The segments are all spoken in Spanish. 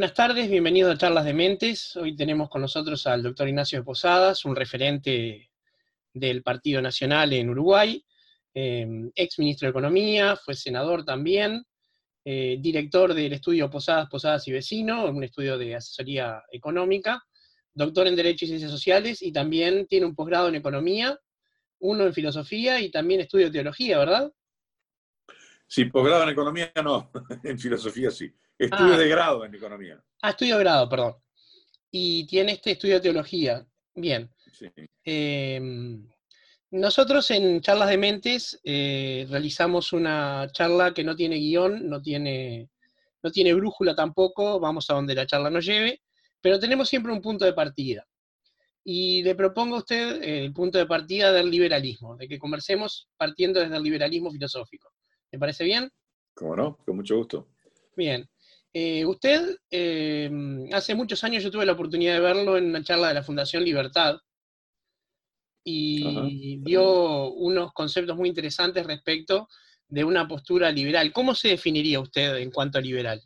Buenas tardes, bienvenidos a Charlas de Mentes. Hoy tenemos con nosotros al doctor Ignacio de Posadas, un referente del Partido Nacional en Uruguay, eh, ex ministro de Economía, fue senador también, eh, director del estudio Posadas, Posadas y Vecino, un estudio de asesoría económica, doctor en Derecho y Ciencias Sociales y también tiene un posgrado en Economía, uno en Filosofía y también estudio Teología, ¿verdad? Sí, posgrado en Economía no, en Filosofía sí. Estudio ah. de grado en Economía. Ah, estudio de grado, perdón. Y tiene este estudio de Teología. Bien. Em, nosotros en Charlas de Mentes eh, realizamos una charla que no tiene guion, no tiene, no tiene brújula tampoco, vamos a donde la charla nos lleve, pero tenemos siempre un punto de partida. Y le propongo a usted eh, el punto de partida del liberalismo, de que conversemos partiendo desde el liberalismo filosófico. ¿Me parece bien? Cómo no, con mucho gusto. Bien. Eh, usted, eh, hace muchos años yo tuve la oportunidad de verlo en una charla de la Fundación Libertad y dio unos conceptos muy interesantes respecto de una postura liberal. ¿Cómo se definiría usted en cuanto a liberal?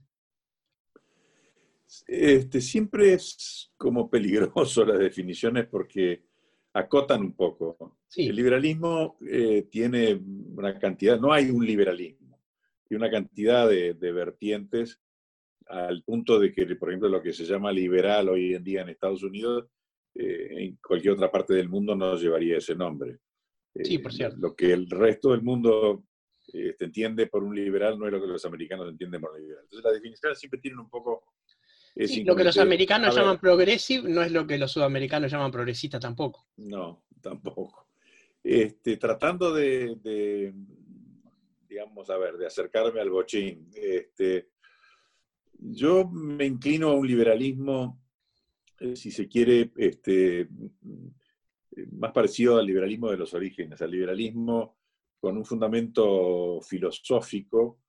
Este, siempre es como peligroso las definiciones porque acotan un poco. El liberalismo eh, tiene una cantidad, no hay un liberalismo, hay una cantidad de vertientes al punto de que, por ejemplo, lo que se llama liberal hoy en día en Estados Unidos, eh, en cualquier otra parte del mundo no llevaría ese nombre. Sí, por eh, cierto. Lo que el resto del mundo este, entiende por un liberal no es lo que los americanos entienden por liberal. Entonces, las definiciones siempre tienen un poco... Sí, lo que los americanos llaman progressive no es lo que los sudamericanos llaman progresista tampoco. No, tampoco. Este, tratando de, de, digamos, a ver, de acercarme al bochín, este, yo me inclino a un liberalismo, eh, si se quiere, este, más parecido al liberalismo de los orígenes, al liberalismo con un fundamento filosófico,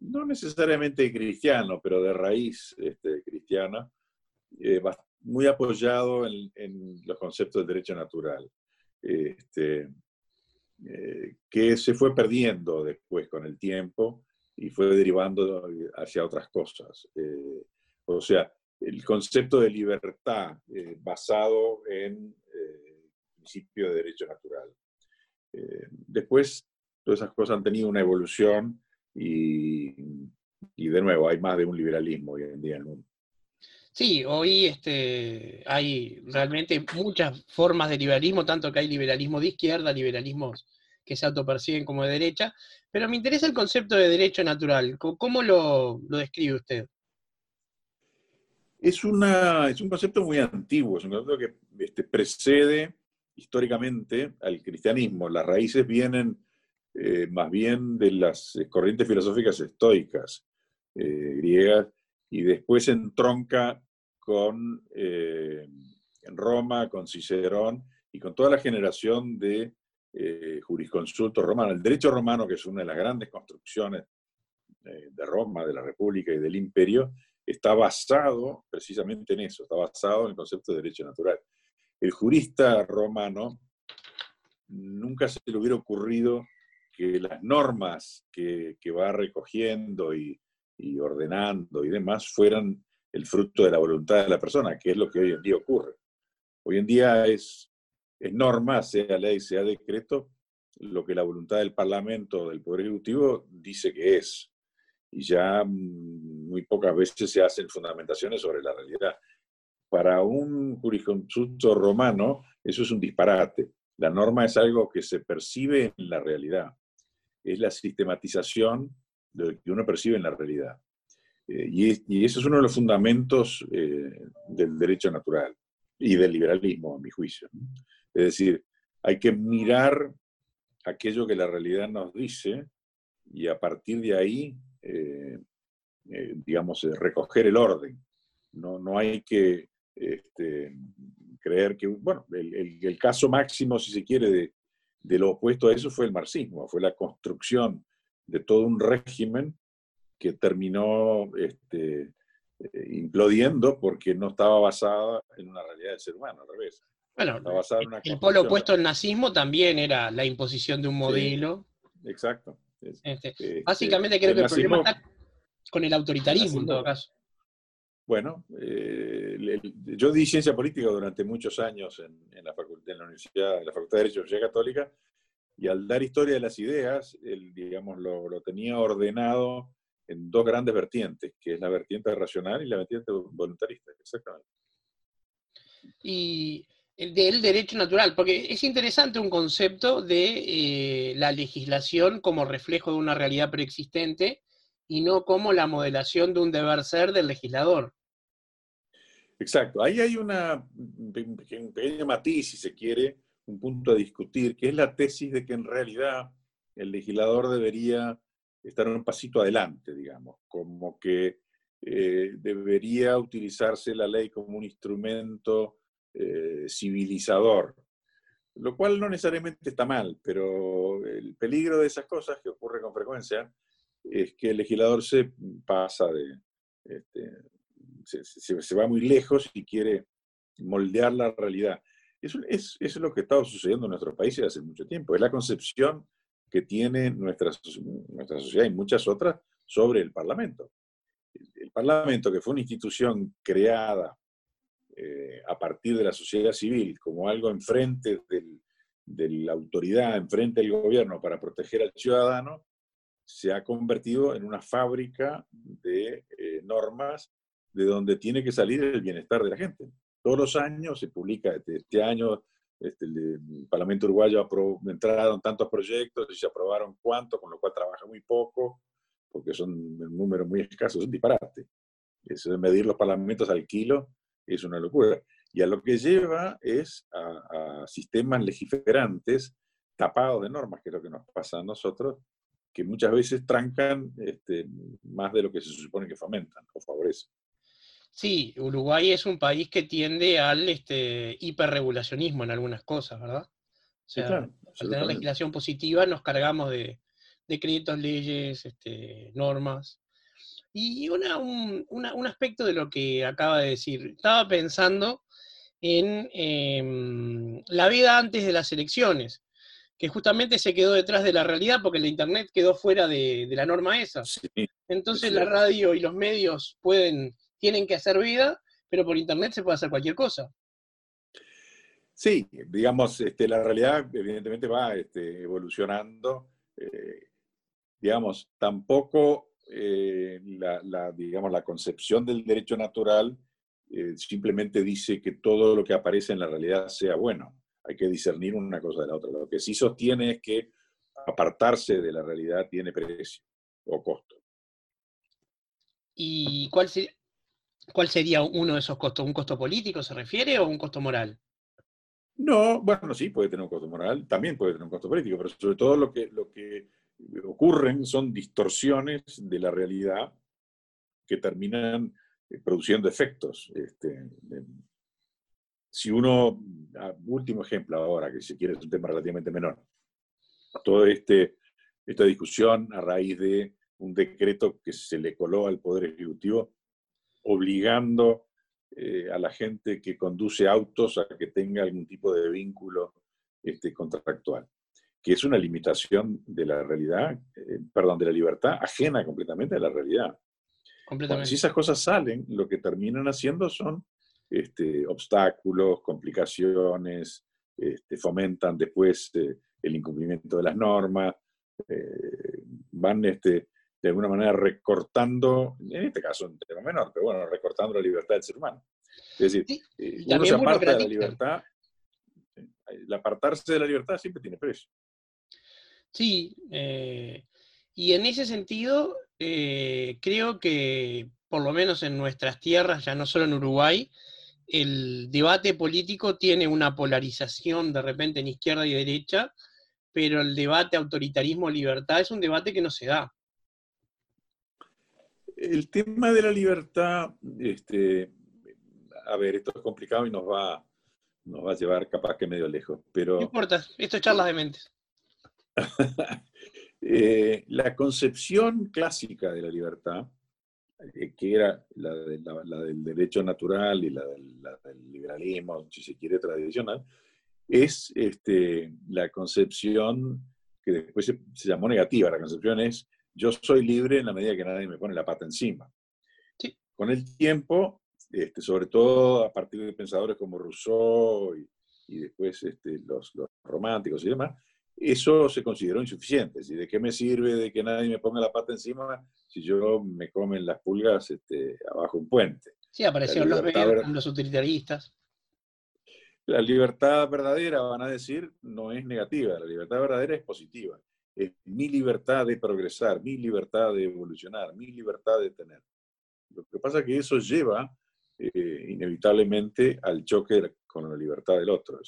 no necesariamente cristiano, pero de raíz este, cristiana, eh, muy apoyado en, los conceptos de derecho natural, este, eh, que se fue perdiendo después con el tiempo y fue derivando hacia otras cosas. Eh, o sea, el concepto de libertad eh, basado en eh, principio de derecho natural. después, todas esas cosas han tenido una evolución y, y, de nuevo, hay más de un liberalismo hoy en día en el mundo. Sí, hoy este, hay realmente muchas formas de liberalismo, tanto que hay liberalismo de izquierda, liberalismos que se autoperciben como de derecha, pero me interesa el concepto de derecho natural. ¿Cómo lo, describe usted? Es, una, es un concepto muy antiguo, es un concepto que este, precede históricamente al cristianismo. Las raíces vienen eh, más bien de las corrientes filosóficas estoicas eh, griegas y después entronca con eh, Roma, con Cicerón y con toda la generación de eh, jurisconsulto romano. El derecho romano, que es una de las grandes construcciones eh, de Roma, de la República y del Imperio, está basado precisamente en eso, está basado en el concepto de derecho natural. El jurista romano nunca se le hubiera ocurrido que las normas que, va recogiendo y, ordenando y demás fueran el fruto de la voluntad de la persona, que es lo que hoy en día ocurre. Hoy en día es norma, sea ley, sea decreto, lo que la voluntad del Parlamento, del Poder Ejecutivo, dice que es. Y ya mm, muy pocas veces se hacen fundamentaciones sobre la realidad. Para un jurisconsulto romano, eso es un disparate. La norma es algo que se percibe en la realidad. Es la sistematización de lo que uno percibe en la realidad. Eh, y, y, eso es uno de los fundamentos eh, del derecho natural y del liberalismo, a mi juicio. Es decir, hay que mirar aquello que la realidad nos dice y a partir de ahí, eh, eh, digamos, eh, recoger el orden. No, no hay que este, creer que, bueno, el, caso máximo, si se quiere, de, lo opuesto a eso fue el marxismo, fue la construcción de todo un régimen que terminó este, implodiendo porque no estaba basada en una realidad del ser humano, al revés. Bueno, el, polo opuesto al nazismo también era la imposición de un modelo. exacto. Este, este, básicamente creo que el problema está con el autoritarismo en todo caso. bueno, eh, yo di ciencia política durante muchos años en, la, facultad, en la Universidad, en la Facultad de Derecho de la Universidad Católica, y al dar historia de las ideas, digamos, lo, lo, tenía ordenado en dos grandes vertientes, que es la vertiente racional y la vertiente voluntarista, exactamente. Y el del derecho natural, porque es interesante un concepto de eh, la legislación como reflejo de una realidad preexistente y no como la modelación de un deber ser del legislador. Exacto, ahí hay una, un pequeño matiz, si se quiere, un punto a discutir, que es la tesis de que en realidad el legislador debería estar un pasito adelante, digamos, como que eh, debería utilizarse la ley como un instrumento eh, civilizador, lo cual no necesariamente está mal, pero el peligro de esas cosas que ocurre con frecuencia es que el legislador se pasa de, este, se, va muy lejos y quiere moldear la realidad. Eso es, lo que está sucediendo en nuestro país hace mucho tiempo. Es la concepción que tiene nuestra, nuestra sociedad y muchas otras sobre el Parlamento. El Parlamento, que fue una institución creada eh, a partir de la sociedad civil como algo enfrente del, de la autoridad, enfrente del gobierno para proteger al ciudadano, se ha convertido en una fábrica de eh, normas de donde tiene que salir el bienestar de la gente. Todos los años se publica, este, este año este, el, Parlamento Uruguayo entraron tantos proyectos y se aprobaron cuántos, con lo cual trabaja muy poco, porque son un número muy escaso, es un disparate. Eso de medir los parlamentos al kilo es una locura. Y a lo que lleva es a, a sistemas legiferantes tapados de normas, que es lo que nos pasa a nosotros, que muchas veces trancan este, más de lo que se supone que fomentan o favorecen. Sí, Uruguay es un país que tiende al este, hiperregulacionismo en algunas cosas, ¿verdad? O sea, al tener legislación positiva nos cargamos de decretos, leyes, este, normas. Y una, un, un, aspecto de lo que acaba de decir, estaba pensando en em, la vida antes de las elecciones que justamente se quedó detrás de la realidad porque la Internet quedó fuera de, la norma esa. Entonces la radio y los medios pueden, tienen que hacer vida, pero por Internet se puede hacer cualquier cosa. Sí, digamos, este, la realidad evidentemente va este, evolucionando. Eh, digamos, tampoco eh, la, digamos, la concepción del derecho natural eh, simplemente dice que todo lo que aparece en la realidad sea bueno hay que discernir una cosa de la otra. Lo que sí sostiene es que apartarse de la realidad tiene precio o costo. ¿Y cuál, cuál sería uno de esos costos? ¿Un costo político se refiere o un costo moral? No, bueno, sí, puede tener un costo moral, también puede tener un costo político, pero sobre todo lo que, lo que ocurren son distorsiones de la realidad que terminan eh, produciendo efectos este, si uno, ah, último ejemplo ahora, que si quiere es un tema relativamente menor, toda este, esta discusión a raíz de un decreto que se le coló al Poder Ejecutivo obligando eh, a la gente que conduce autos a que tenga algún tipo de vínculo este, contractual, que es una limitación de la realidad, eh, perdón, de la libertad, ajena completamente a la realidad. Completamente. si esas cosas salen, lo que terminan haciendo son este, obstáculos, complicaciones, este, fomentan después eh, el incumplimiento de las normas, eh, van este, de alguna manera recortando, en este caso un tema menor, pero bueno, recortando la libertad del ser humano. Es decir, uno se aparta de la libertad, el apartarse de la libertad siempre tiene precio. Sí, y en ese sentido, creo que por lo menos en nuestras tierras, ya no solo en Uruguay, el debate político tiene una polarización de repente en izquierda y derecha, pero el debate autoritarismo-libertad es un debate que no se da. El tema de la libertad, este, a ver, esto es complicado y nos va, nos va a llevar capaz que medio lejos, pero... No importa, esto es charlas de mentes. Eh, la concepción clásica de la libertad eh, que era la, del derecho natural y la del, liberalismo, si se quiere, tradicional, es este, la concepción que después se, llamó negativa. La concepción es yo soy libre en la medida que nadie me pone la pata encima. Con el tiempo, este, sobre todo a partir de pensadores como Rousseau y, después este, los, románticos y demás, eso se consideró insuficiente. ¿Y de qué me sirve de que nadie me ponga la pata encima si yo me comen las pulgas este, abajo un puente? Sí, aparecieron los, los utilitaristas. La libertad verdadera, van a decir, no es negativa, la libertad verdadera es positiva. Es mi libertad de progresar, mi libertad de evolucionar, mi libertad de tener. Lo que pasa es que eso lleva eh, inevitablemente al choque con la libertad del otro.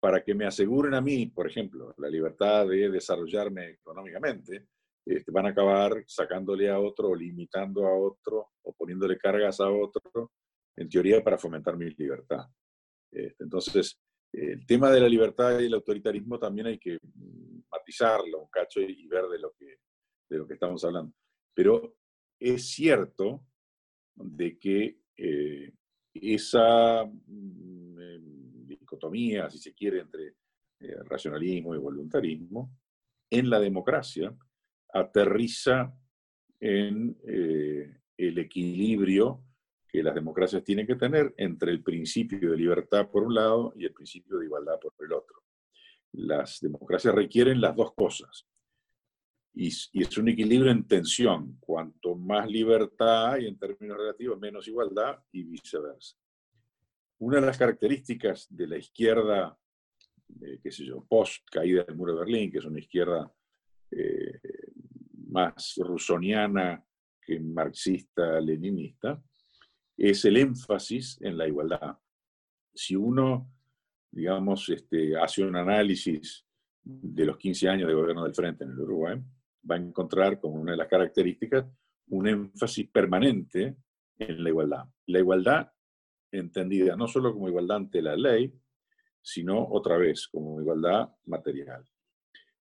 Para que me aseguren a mí, por ejemplo, la libertad de desarrollarme económicamente, este, van a acabar sacándole a otro limitando a otro o poniéndole cargas a otro, en teoría para fomentar mi libertad. Este, entonces, el tema de la libertad y el autoritarismo también hay que matizarlo un cacho y ver de lo que, de lo que estamos hablando. Pero es cierto de que eh, esa dicotomía, si se quiere, entre eh, racionalismo y voluntarismo, en la democracia aterriza en eh, el equilibrio que las democracias tienen que tener entre el principio de libertad por un lado y el principio de igualdad por el otro. Las democracias requieren las dos cosas. Y, es un equilibrio en tensión. Cuanto más libertad hay en términos relativos, menos igualdad y viceversa. Una de las características de la izquierda, eh, qué sé yo, post caída del muro de Berlín, que es una izquierda eh, más rusoniana que marxista-leninista, es el énfasis en la igualdad. Si uno, digamos, este, hace un análisis de los 15 años de gobierno del Frente en el Uruguay, va a encontrar como una de las características un énfasis permanente en la igualdad. La igualdad entendida no solo como igualdad ante la ley, sino otra vez como igualdad material.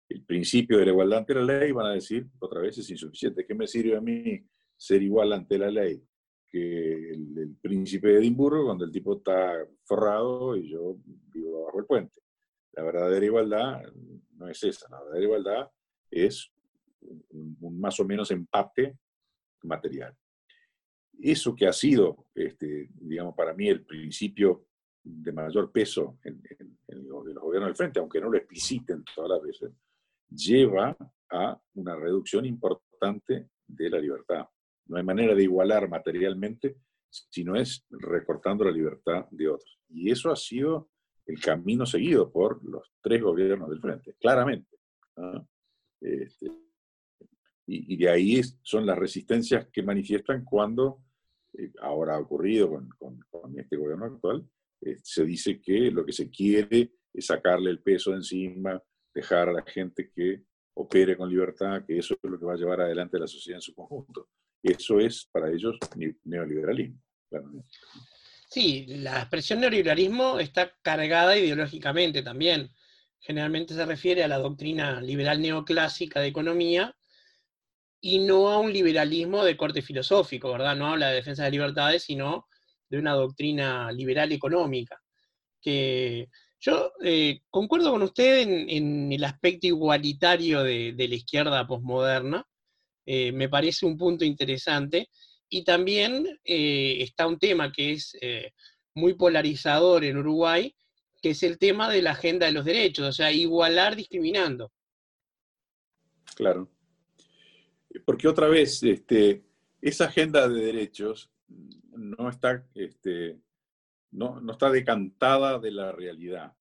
El principio de la igualdad ante la ley, van a decir, otra vez es insuficiente. ¿Qué me sirve a mí ser igual ante la ley que el, príncipe de Edimburgo cuando el tipo está forrado y yo vivo bajo el puente? La verdadera igualdad no es esa. La verdadera igualdad es un, más o menos empate material. Eso que ha sido, este, digamos, para mí el principio de mayor peso en, los, gobiernos del frente, aunque no lo expliciten todas las veces, lleva a una reducción importante de la libertad. No hay manera de igualar materialmente si no es recortando la libertad de otros. Y eso ha sido el camino seguido por los tres gobiernos del frente, claramente. Este, y, de ahí son las resistencias que manifiestan cuando, eh, ahora ha ocurrido con, este gobierno actual, eh, se dice que lo que se quiere es sacarle el peso encima, dejar a la gente que opere con libertad, que eso es lo que va a llevar adelante la sociedad en su conjunto. Eso es para ellos neoliberalismo. Sí, la expresión neoliberalismo está cargada ideológicamente también. Generalmente se refiere a la doctrina liberal neoclásica de economía, y no a un liberalismo de corte filosófico, ¿verdad? No habla de defensa de libertades, sino de una doctrina liberal económica. Que yo eh, concuerdo con usted en, el aspecto igualitario de, la izquierda posmoderna, eh, me parece un punto interesante, y también eh, está un tema que es muy polarizador en Uruguay, que es el tema de la agenda de los derechos, o sea, igualar discriminando. Claro porque otra vez, este, esa agenda de derechos no está, este, no, está decantada de la realidad.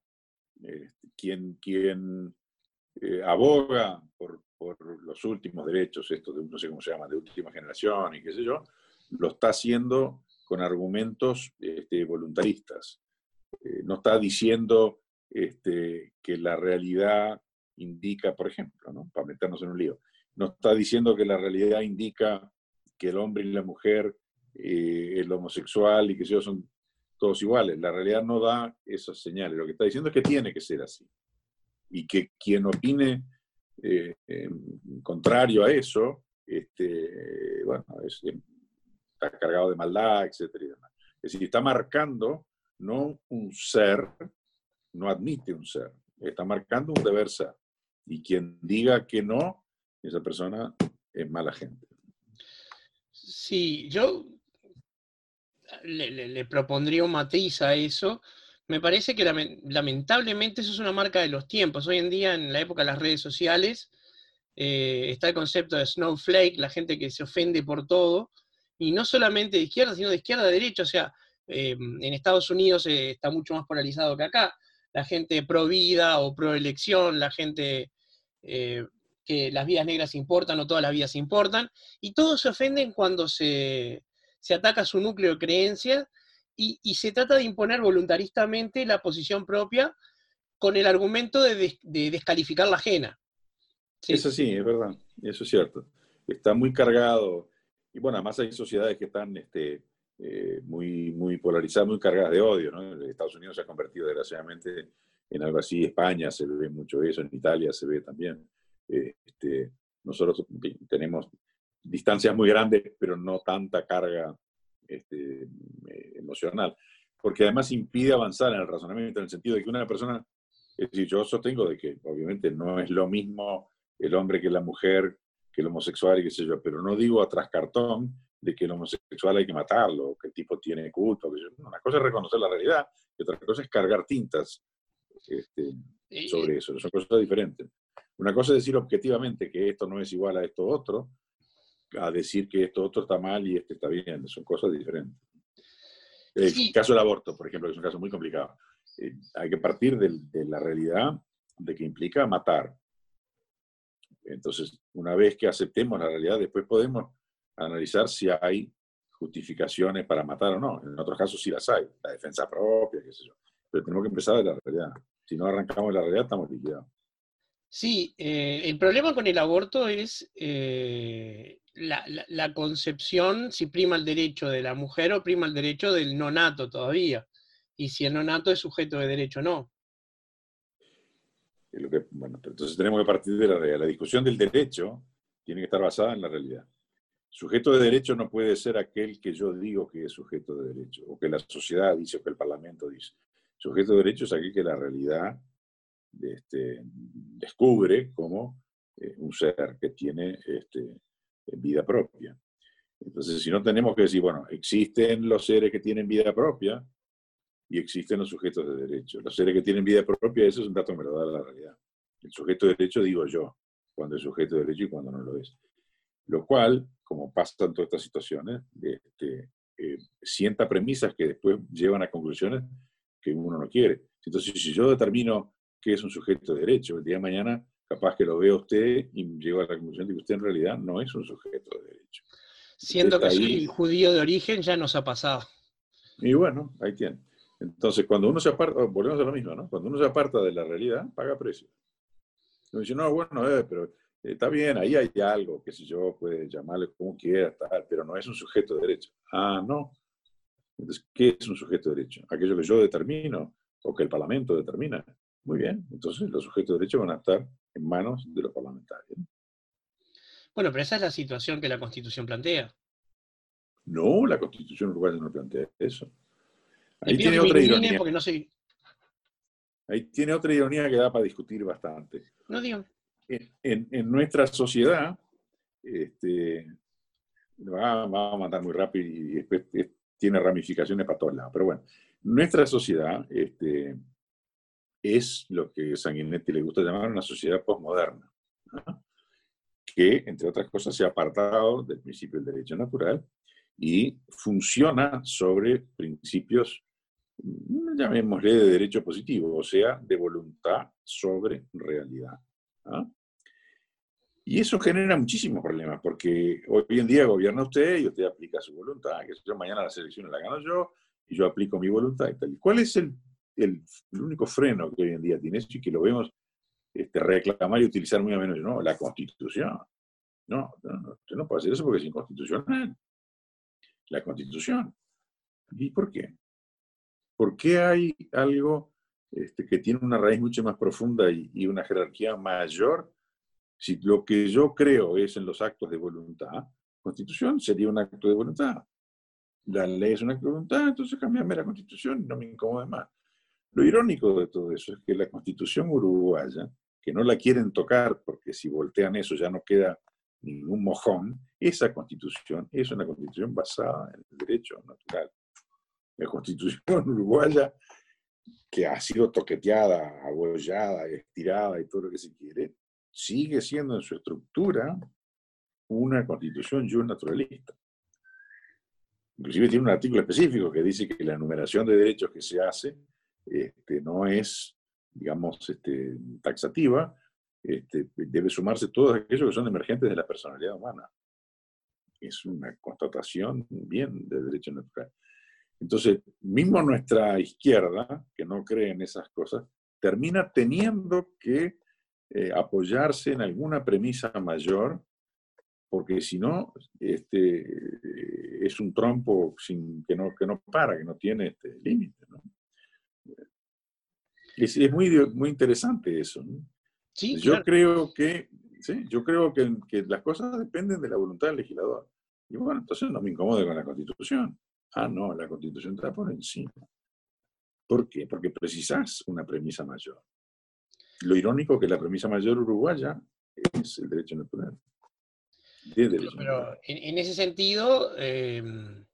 Este, quien quien eh, aboga por, los últimos derechos, estos de, no sé cómo se llama, de última generación y qué sé yo, lo está haciendo con argumentos este, voluntaristas. Eh, no está diciendo que la realidad indica, por ejemplo, para meternos en un lío, no está diciendo que la realidad indica que el hombre y la mujer, eh, el homosexual y que ellos son todos iguales. La realidad no da esas señales. Lo que está diciendo es que tiene que ser así. Y que quien opine eh, contrario a eso, este, bueno, está cargado de maldad, etc. Es decir, está marcando no un ser, no admite un ser, está marcando un deber ser. Y quien diga que no, esa persona es mala gente. Sí, yo le, propondría un matiz a eso. Me parece que lamentablemente eso es una marca de los tiempos. Hoy en día, en la época de las redes sociales, eh, está el concepto de snowflake, la gente que se ofende por todo, y no solamente de izquierda, sino de izquierda a derecha. O sea, eh, en Estados Unidos está mucho más polarizado que acá. La gente pro vida o pro elección, la gente que las vidas negras importan o todas las vidas importan, y todos se ofenden cuando se, se ataca su núcleo de creencias y, se trata de imponer voluntaristamente la posición propia con el argumento de, descalificar la ajena. Eso sí, es verdad, eso es cierto. Está muy cargado, y bueno, además hay sociedades que están este, eh, muy, muy polarizadas, muy cargadas de odio. ¿no? Estados Unidos se ha convertido desgraciadamente en algo así, España se ve mucho eso, en Italia se ve también. Este, nosotros tenemos distancias muy grandes, pero no tanta carga este, eh, emocional, porque además impide avanzar en el razonamiento en el sentido de que una persona, es decir, yo sostengo de que obviamente no es lo mismo el hombre que la mujer, que el homosexual y qué sé yo, pero no digo atrás cartón de que el homosexual hay que matarlo, que el tipo tiene culto, que una cosa es reconocer la realidad y otra cosa es cargar tintas este, sobre eso, son cosas diferentes. Una cosa es decir objetivamente que esto no es igual a esto otro, a decir que esto otro está mal y este está bien, son cosas diferentes. El caso del aborto, por ejemplo, es un caso muy complicado. Eh, hay que partir de, la realidad de que implica matar. Entonces, una vez que aceptemos la realidad, después podemos analizar si hay justificaciones para matar o no. En otros casos sí las hay, la defensa propia, qué sé yo. Pero tenemos que empezar de la realidad. Si no arrancamos de la realidad, estamos liquidados. Sí, eh, el problema con el aborto es eh, la, concepción, si prima el derecho de la mujer o prima el derecho del nonato todavía, y si el nonato es sujeto de derecho o no. bueno, entonces tenemos que partir de la realidad. La discusión del derecho tiene que estar basada en la realidad. Sujeto de derecho no puede ser aquel que yo digo que es sujeto de derecho, o que la sociedad dice, o que el Parlamento dice. Sujeto de derecho es aquel que la realidad este, descubre como eh, un ser que tiene este, vida propia. Entonces, si no tenemos que decir, bueno, existen los seres que tienen vida propia y existen los sujetos de derecho. Los seres que tienen vida propia, eso es un dato que me lo da la realidad. El sujeto de derecho digo yo, cuando es sujeto de derecho y cuando no lo es. Lo cual, como pasa en todas estas situaciones, este, eh, sienta premisas que después llevan a conclusiones que uno no quiere. Entonces, si yo determino que es un sujeto de derecho. El día de mañana, capaz que lo vea usted y llego a la conclusión de que usted en realidad no es un sujeto de derecho. Siendo que soy judío de origen, ya nos ha pasado. Y bueno, ahí tiene. Entonces, cuando uno se aparta, oh, volvemos a lo mismo, ¿no? Cuando uno se aparta de la realidad, paga precio. Uno dice, no, bueno, eh, pero eh, está bien, ahí hay algo, que si yo, puede llamarle como quiera, tal, pero no es un sujeto de derecho. Ah, no. Entonces, ¿qué es un sujeto de derecho? Aquello que yo determino o que el Parlamento determina. Muy bien, entonces los sujetos de derecho van a estar en manos de los parlamentarios. Bueno, pero esa es la situación que la Constitución plantea. No, la Constitución uruguaya no plantea eso. Ahí tiene otra ironía. Porque no Ahí tiene otra ironía que da para discutir bastante. No digo. En, nuestra sociedad, este, va, a matar muy rápido y después tiene ramificaciones para todos lados. Pero bueno, nuestra sociedad este, es lo que Sanguinetti le gusta llamar una sociedad postmoderna, que, entre otras cosas, se ha apartado del principio del derecho natural y funciona sobre principios, mm, llamémosle, de derecho positivo, o sea, de voluntad sobre realidad. Y eso genera muchísimos problemas, porque hoy en día gobierna usted y usted aplica su voluntad, que yo mañana las elecciones la gano yo y yo aplico mi voluntad y tal. ¿Cuál es el el, único freno que hoy en día tiene eso y que lo vemos este, reclamar y utilizar muy a menos, no, la constitución. No, no, usted no puede hacer eso porque es inconstitucional. La constitución. ¿Y por qué? ¿Por qué hay algo este, que tiene una raíz mucho más profunda y, y, una jerarquía mayor? Si lo que yo creo es en los actos de voluntad, constitución sería un acto de voluntad. La ley es un acto de voluntad, entonces cambiame la constitución y no me incomode más. Lo irónico de todo eso es que la constitución uruguaya, que no la quieren tocar porque si voltean eso ya no queda ningún mojón, esa constitución es una constitución basada en el derecho natural. La constitución uruguaya, que ha sido toqueteada, abollada, estirada y todo lo que se quiere, sigue siendo en su estructura una constitución naturalista. Inclusive tiene un artículo específico que dice que la enumeración de derechos que se hace este, no es, digamos, este, taxativa, este, debe sumarse todos aquellos que son emergentes de la personalidad humana. Es una constatación bien de derecho natural. Entonces, mismo nuestra izquierda, que no cree en esas cosas, termina teniendo que eh, apoyarse en alguna premisa mayor, porque si no, este, es un trompo sin, que, no, que no para, que no tiene este, límite. Es, es, muy, muy interesante eso. Sí, yo creo que, ¿sí? yo creo que, que, las cosas dependen de la voluntad del legislador. Y bueno, entonces no me incomode con la Constitución. Ah, no, la Constitución está por encima. ¿Por qué? Porque precisas una premisa mayor. Lo irónico es que la premisa mayor uruguaya es el derecho natural. Pero en, ese sentido, em,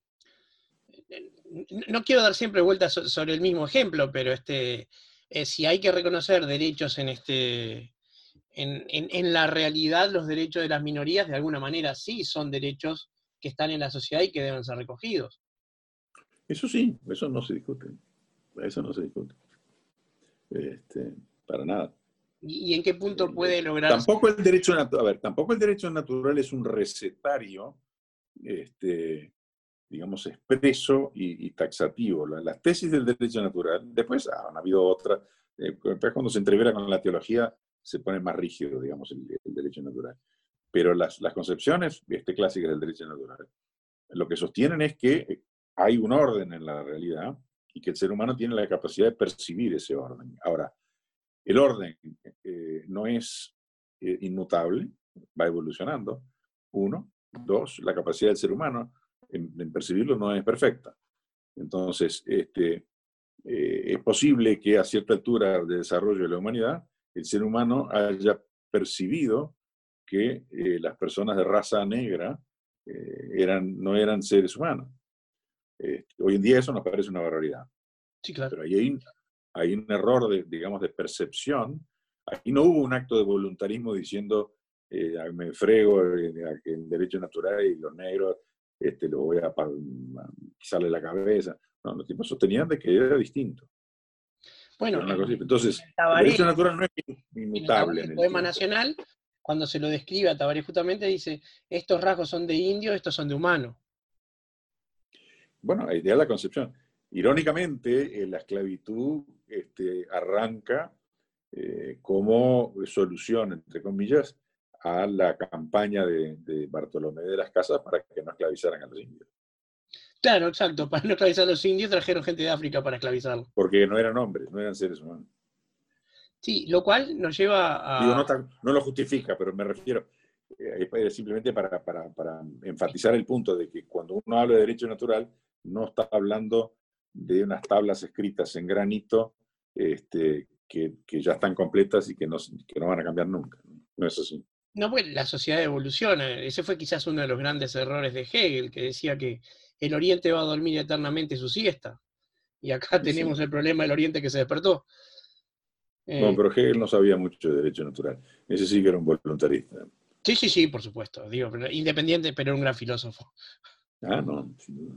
no quiero dar siempre vueltas sobre el mismo ejemplo, pero este, eh, si hay que reconocer derechos en, este, en, la realidad, los derechos de las minorías de alguna manera sí son derechos que están en la sociedad y que deben ser recogidos. Eso sí, eso no se discute. Eso no se discute. Este, para nada. ¿Y en qué punto eh, puede lograr? Tampoco el derecho a ver, tampoco el derecho natural es un recetario, este, digamos, expreso y, taxativo. las tesis del derecho natural, después han habido otras, eh, cuando se entrevera con la teología se pone más rígido, digamos, el, derecho natural. Pero las, las concepciones este, clásicas del derecho natural lo que sostienen es que hay un orden en la realidad y que el ser humano tiene la capacidad de percibir ese orden. Ahora, el orden eh, no es eh, inmutable, va evolucionando. Uno. Dos, la capacidad del ser humano en, percibirlo no es perfecta. Entonces, este, eh, es posible que a cierta altura de desarrollo de la humanidad, el ser humano haya percibido que las personas de raza negra eran, no eran seres humanos. hoy en día eso nos parece una barbaridad. Sí, claro. Pero ahí hay un error, de, digamos, de percepción. Aquí no hubo un acto de voluntarismo diciendo, eh, me frego el, derecho natural y los negros este, lo voy a pisarle la cabeza. No, los tipos sostenían de que era distinto. Bueno, entonces, el derecho natural no es inmutable. En el, poema nacional, cuando se lo describe a Tabaré justamente, dice, estos rasgos son de indio, estos son de humano. Bueno, idea la concepción. Irónicamente, la esclavitud este, arranca eh, como solución, entre comillas, a la campaña de, Bartolomé de las Casas para que no esclavizaran a los indios. Claro, exacto. Para no esclavizar a los indios trajeron gente de África para esclavizarlos. Porque no eran hombres, no eran seres humanos. Sí, lo cual nos lleva a... Digo, no, lo justifica, pero me refiero eh, simplemente para, para, enfatizar el punto de que cuando uno habla de derecho natural, no está hablando de unas tablas escritas en granito este, que, ya están completas y que no, no van a cambiar nunca. No es así. No, pues la sociedad evoluciona. Ese fue quizás uno de los grandes errores de Hegel, que decía que el Oriente va a dormir eternamente su siesta. Y acá tenemos el problema del Oriente que se despertó. no, eh, pero Hegel no sabía mucho de derecho natural. Ese sí que era un voluntarista. Sí, sí, sí, por supuesto. Digo, independiente, pero un gran filósofo. Ah, no, sin duda.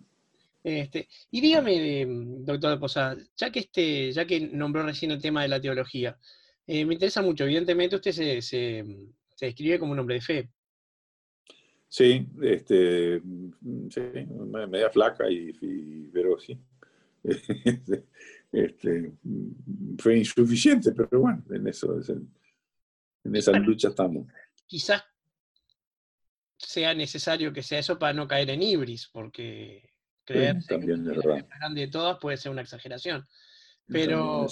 Este, y dígame, doctor de Posada, ya que, este, ya que nombró recién el tema de la teología, eh, me interesa mucho, evidentemente usted se, se, describe como un hombre de fe. Sí, este, sí media flaca y, pero sí. Este, fue insuficiente, pero bueno, en eso en esa lucha estamos. Quizás sea necesario que sea eso para no caer en ibris, porque creer también que la grande de todas puede ser una exageración. Pero,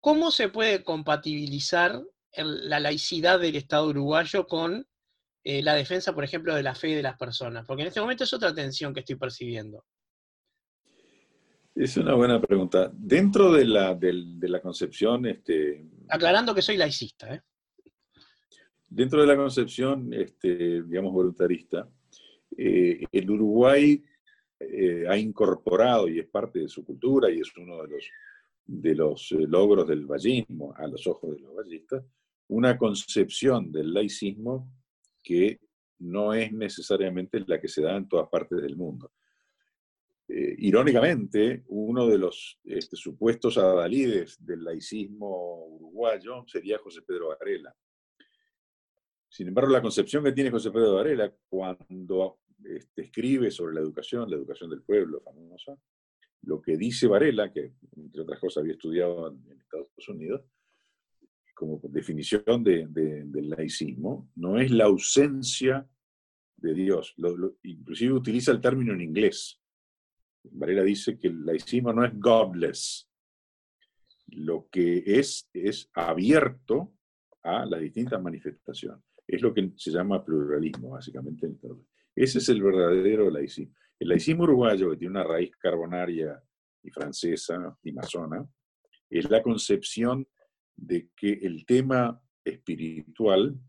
¿cómo se puede compatibilizar la laicidad del Estado uruguayo con eh, la defensa, por ejemplo, de la fe de las personas? Porque en este momento es otra tensión que estoy percibiendo. Es una buena pregunta. Dentro de la, de, la concepción... Este, Aclarando que soy laicista. ¿eh? Dentro de la concepción, este, digamos, voluntarista, eh, el Uruguay eh, ha incorporado y es parte de su cultura y es uno de los, de los eh, logros del vallismo, a los ojos de los vallistas, una concepción del laicismo que no es necesariamente la que se da en todas partes del mundo. Eh, irónicamente, uno de los este, supuestos adalides del laicismo uruguayo sería José Pedro Varela. Sin embargo, la concepción que tiene José Pedro Varela cuando este, escribe sobre la educación, la educación del pueblo famosa, lo que dice Varela, que entre otras cosas había estudiado en Estados Unidos, como definición de, del laicismo, no es la ausencia de Dios. inclusive utiliza el término en inglés. Varela dice que el laicismo no es godless. Lo que es es abierto a las distintas manifestaciones. Es lo que se llama pluralismo, básicamente. Ese es el verdadero laicismo. El laicismo uruguayo, que tiene una raíz carbonaria y francesa y masona, es la concepción de que el tema espiritual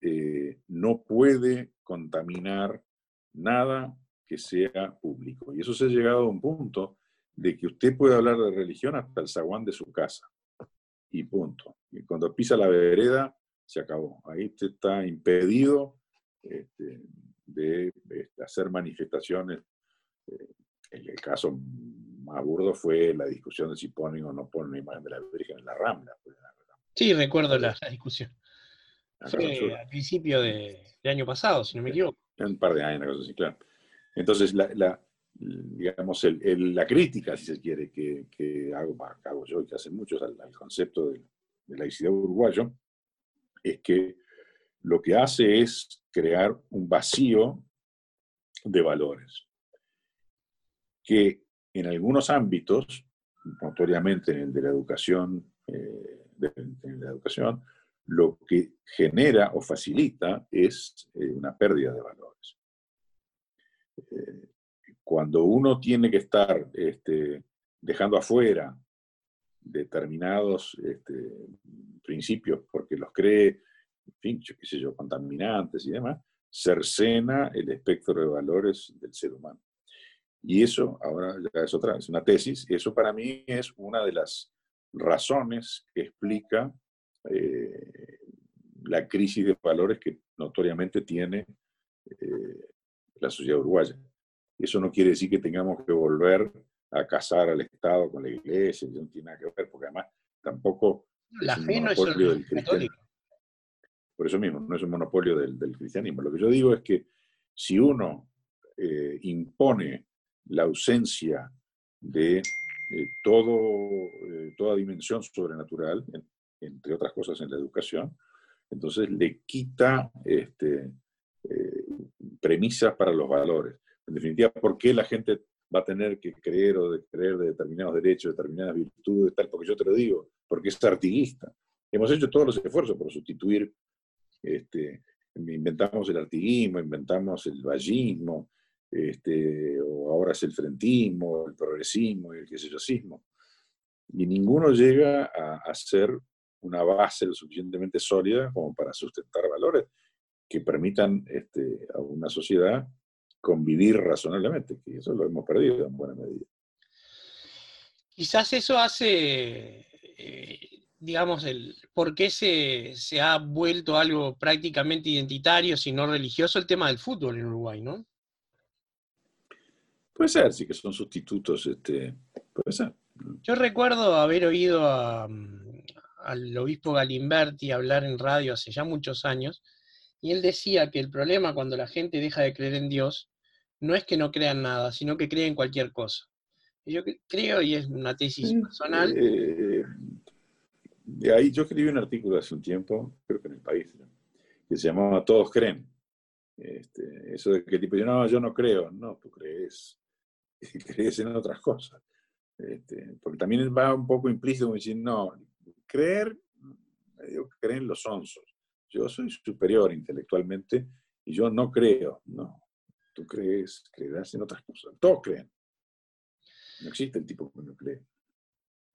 eh, no puede contaminar nada que sea público. Y eso se ha llegado a un punto de que usted puede hablar de religión hasta el zaguán de su casa. Y punto. Y cuando pisa la vereda, se acabó. Ahí usted está impedido este, de, este, hacer manifestaciones. Eh, el caso más burdo fue la discusión de si ponen o no ponen la imagen de la Virgen en la Rambla. Pues, sí, recuerdo la, discusión. Fue al principio de, año pasado, si no me equivoco. Un par de años, cosa así, claro. Entonces, la, digamos, la crítica, si se quiere, que, hago, yo y que hacen muchos al, concepto de, de laicidad uruguayo, es que lo que hace es crear un vacío de valores que en algunos ámbitos, notoriamente en el de la educación, eh, en la educación, lo que genera o facilita es eh, una pérdida de valores. Eh, cuando uno tiene que estar este, dejando afuera determinados este, principios porque los cree, en fin, qué sé yo, contaminantes y demás, cercena el espectro de valores del ser humano. Y eso, ahora ya es otra, es una tesis, eso para mí es una de las razones que explica eh, la crisis de valores que notoriamente tiene eh, la sociedad uruguaya. Eso no quiere decir que tengamos que volver a casar al Estado con la iglesia, no tiene nada que ver, porque además tampoco la fe no es del cristianismo. Por eso mismo, no es un monopolio del, cristianismo. Lo que yo digo es que si uno eh, impone la ausencia de eh, todo, eh, toda dimensión sobrenatural, entre otras cosas en la educación, entonces le quita este, premisas para los valores. En definitiva, ¿por qué la gente va a tener que creer o de creer de determinados derechos, determinadas virtudes, tal? Porque yo te lo digo, porque es artiguista. Hemos hecho todos los esfuerzos por sustituir, este, inventamos el artiguismo, inventamos el vallismo, este, o ahora es el frentismo, el progresismo y el qué sé yo, Y ninguno llega a, a ser una base lo suficientemente sólida como para sustentar valores que permitan este, a una sociedad convivir razonablemente, que eso lo hemos perdido en buena medida. Quizás eso hace, eh, digamos, el por qué se, se, ha vuelto algo prácticamente identitario, si no religioso, el tema del fútbol en Uruguay, ¿no? Puede ser, sí que son sustitutos, este, puede ser. Yo recuerdo haber oído al obispo Galimberti hablar en radio hace ya muchos años, y él decía que el problema cuando la gente deja de creer en Dios no es que no crean nada, sino que creen cualquier cosa. Yo creo, y es una tesis personal. Eh, de ahí yo escribí un artículo hace un tiempo, creo que en el país, que se llamaba Todos creen. Este, eso de que tipo, no, yo no creo, no, tú crees, crees en otras cosas. Este, porque también va un poco implícito como decir, no, creer, creen los onzos. Yo soy superior intelectualmente y yo no creo, no, Tú crees, creerás en otras cosas. Todos creen. No existe el tipo que no cree.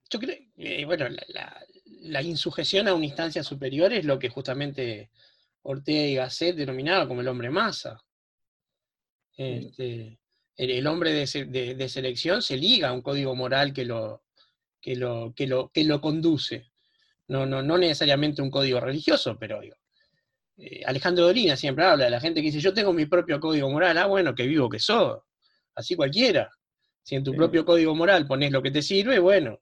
Yo creo, eh, bueno, la, insujeción a una instancia superior es lo que justamente Ortega y Gasset denominaba como el hombre masa. Este, el, hombre de, selección se liga a un código moral que lo, que lo, que lo, que lo conduce. No, no, no necesariamente un código religioso, pero digo, eh, Alejandro Dolina siempre habla de la gente que dice, yo tengo mi propio código moral, ah, bueno, que vivo que sos, así cualquiera. Si en tu propio código moral pones lo que te sirve, bueno,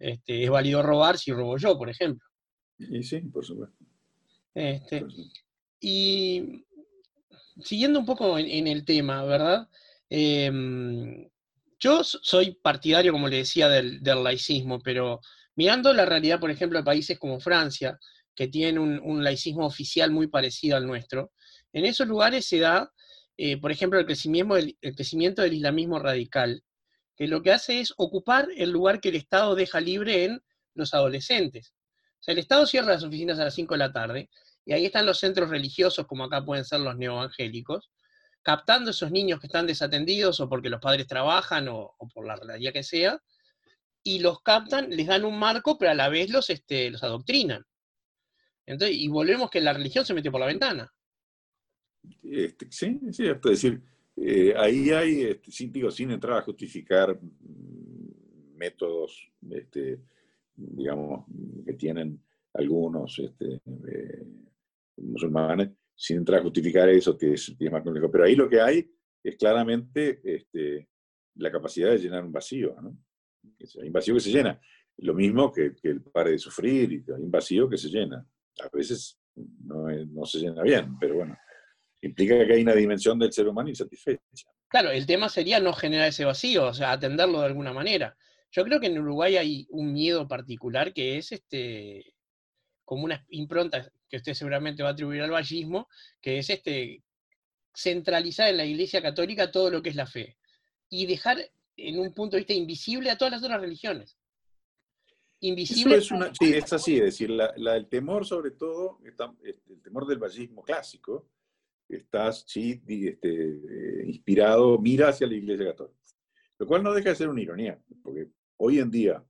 este, es válido robar si robo yo, por ejemplo. Y sí, por supuesto. Este, y siguiendo un poco en, el tema, ¿verdad? Em, yo soy partidario, como le decía, del, laicismo, pero mirando la realidad, por ejemplo, de países como Francia, que tienen un, laicismo oficial muy parecido al nuestro, en esos lugares se da, eh, por ejemplo, el crecimiento, del, el crecimiento del islamismo radical, que lo que hace es ocupar el lugar que el Estado deja libre en los adolescentes. O sea, el Estado cierra las oficinas a las 5 de la tarde, y ahí están los centros religiosos, como acá pueden ser los neoevangélicos, captando esos niños que están desatendidos o porque los padres trabajan o, por la realidad que sea, y los captan, les dan un marco, pero a la vez los, este, los adoctrinan. Entonces, y volvemos que la religión se mete por la ventana. Este, sí, sí, es decir, eh, ahí hay, este, sin, digo, sin entrar a justificar mm, métodos, este, digamos, que tienen algunos este, eh, musulmanes, sin entrar a justificar eso, que es, más complejo. Pero ahí lo que hay es claramente este, la capacidad de llenar un vacío. ¿no? Hay un vacío que se llena. Lo mismo que, el pare de sufrir, hay un vacío que se llena. A veces no, no se llena bien, pero bueno, implica que hay una dimensión del ser humano insatisfecha. Claro, el tema sería no generar ese vacío, o sea, atenderlo de alguna manera. Yo creo que en Uruguay hay un miedo particular que es este como una impronta que usted seguramente va a atribuir al vallismo, que es este, centralizar en la Iglesia Católica todo lo que es la fe y dejar en un punto de vista invisible a todas las otras religiones. Invisible. es sí, es así, es decir, la, el temor sobre todo, el temor del vallismo clásico, está sí, este, eh, inspirado, mira hacia la Iglesia Católica. Lo cual no deja de ser una ironía, porque hoy en día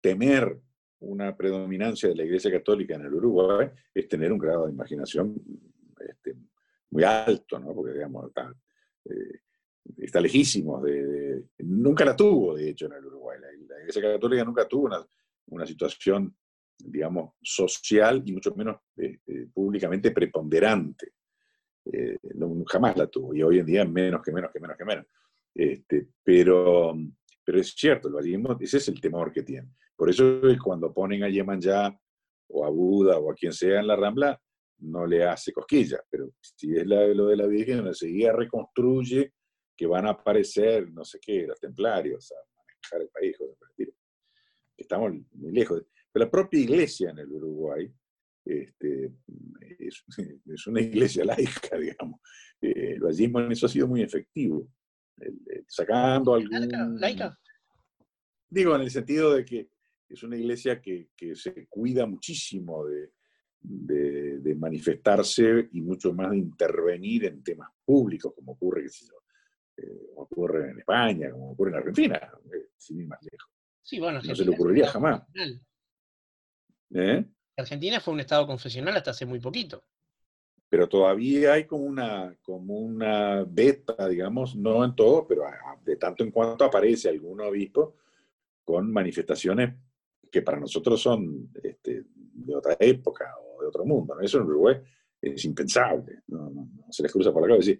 temer una predominancia de la Iglesia Católica en el Uruguay es tener un grado de imaginación este, muy alto, ¿no? Porque, digamos, está, eh, lejísimo de, Nunca la tuvo, de hecho, en el Uruguay. La, Iglesia Católica nunca tuvo una, situación, digamos, social y mucho menos eh, públicamente preponderante. Jamás la tuvo, y hoy en día menos que menos que menos que menos. Este, pero, pero es cierto, el vallismo, ese es el temor que tiene. Por eso cuando ponen a Yeman ya o a Buda o a quien sea en la Rambla, no le hace cosquillas. Pero si es lo de la Virgen, enseguida reconstruye que van a aparecer, no sé qué, los templarios a manejar el país. Estamos muy lejos. Pero la propia iglesia en el Uruguay este, es, una iglesia laica, digamos. Eh, el vallismo en eso ha sido muy efectivo. sacando algún... ¿Laica? Digo, en el sentido de que es una iglesia que, se cuida muchísimo de, manifestarse y mucho más de intervenir en temas públicos, como ocurre, eh, ocurre en España, como ocurre en Argentina, eh, sin ir más lejos. Sí, bueno, no se le ocurriría jamás. ¿Eh? Argentina fue un estado confesional hasta hace muy poquito. Pero todavía hay como una, como una beta, digamos, no en todo, pero de tanto en cuanto aparece algún obispo con manifestaciones que para nosotros son este, de otra época o de otro mundo. Eso en Uruguay es impensable, no, se les cruza por la cabeza.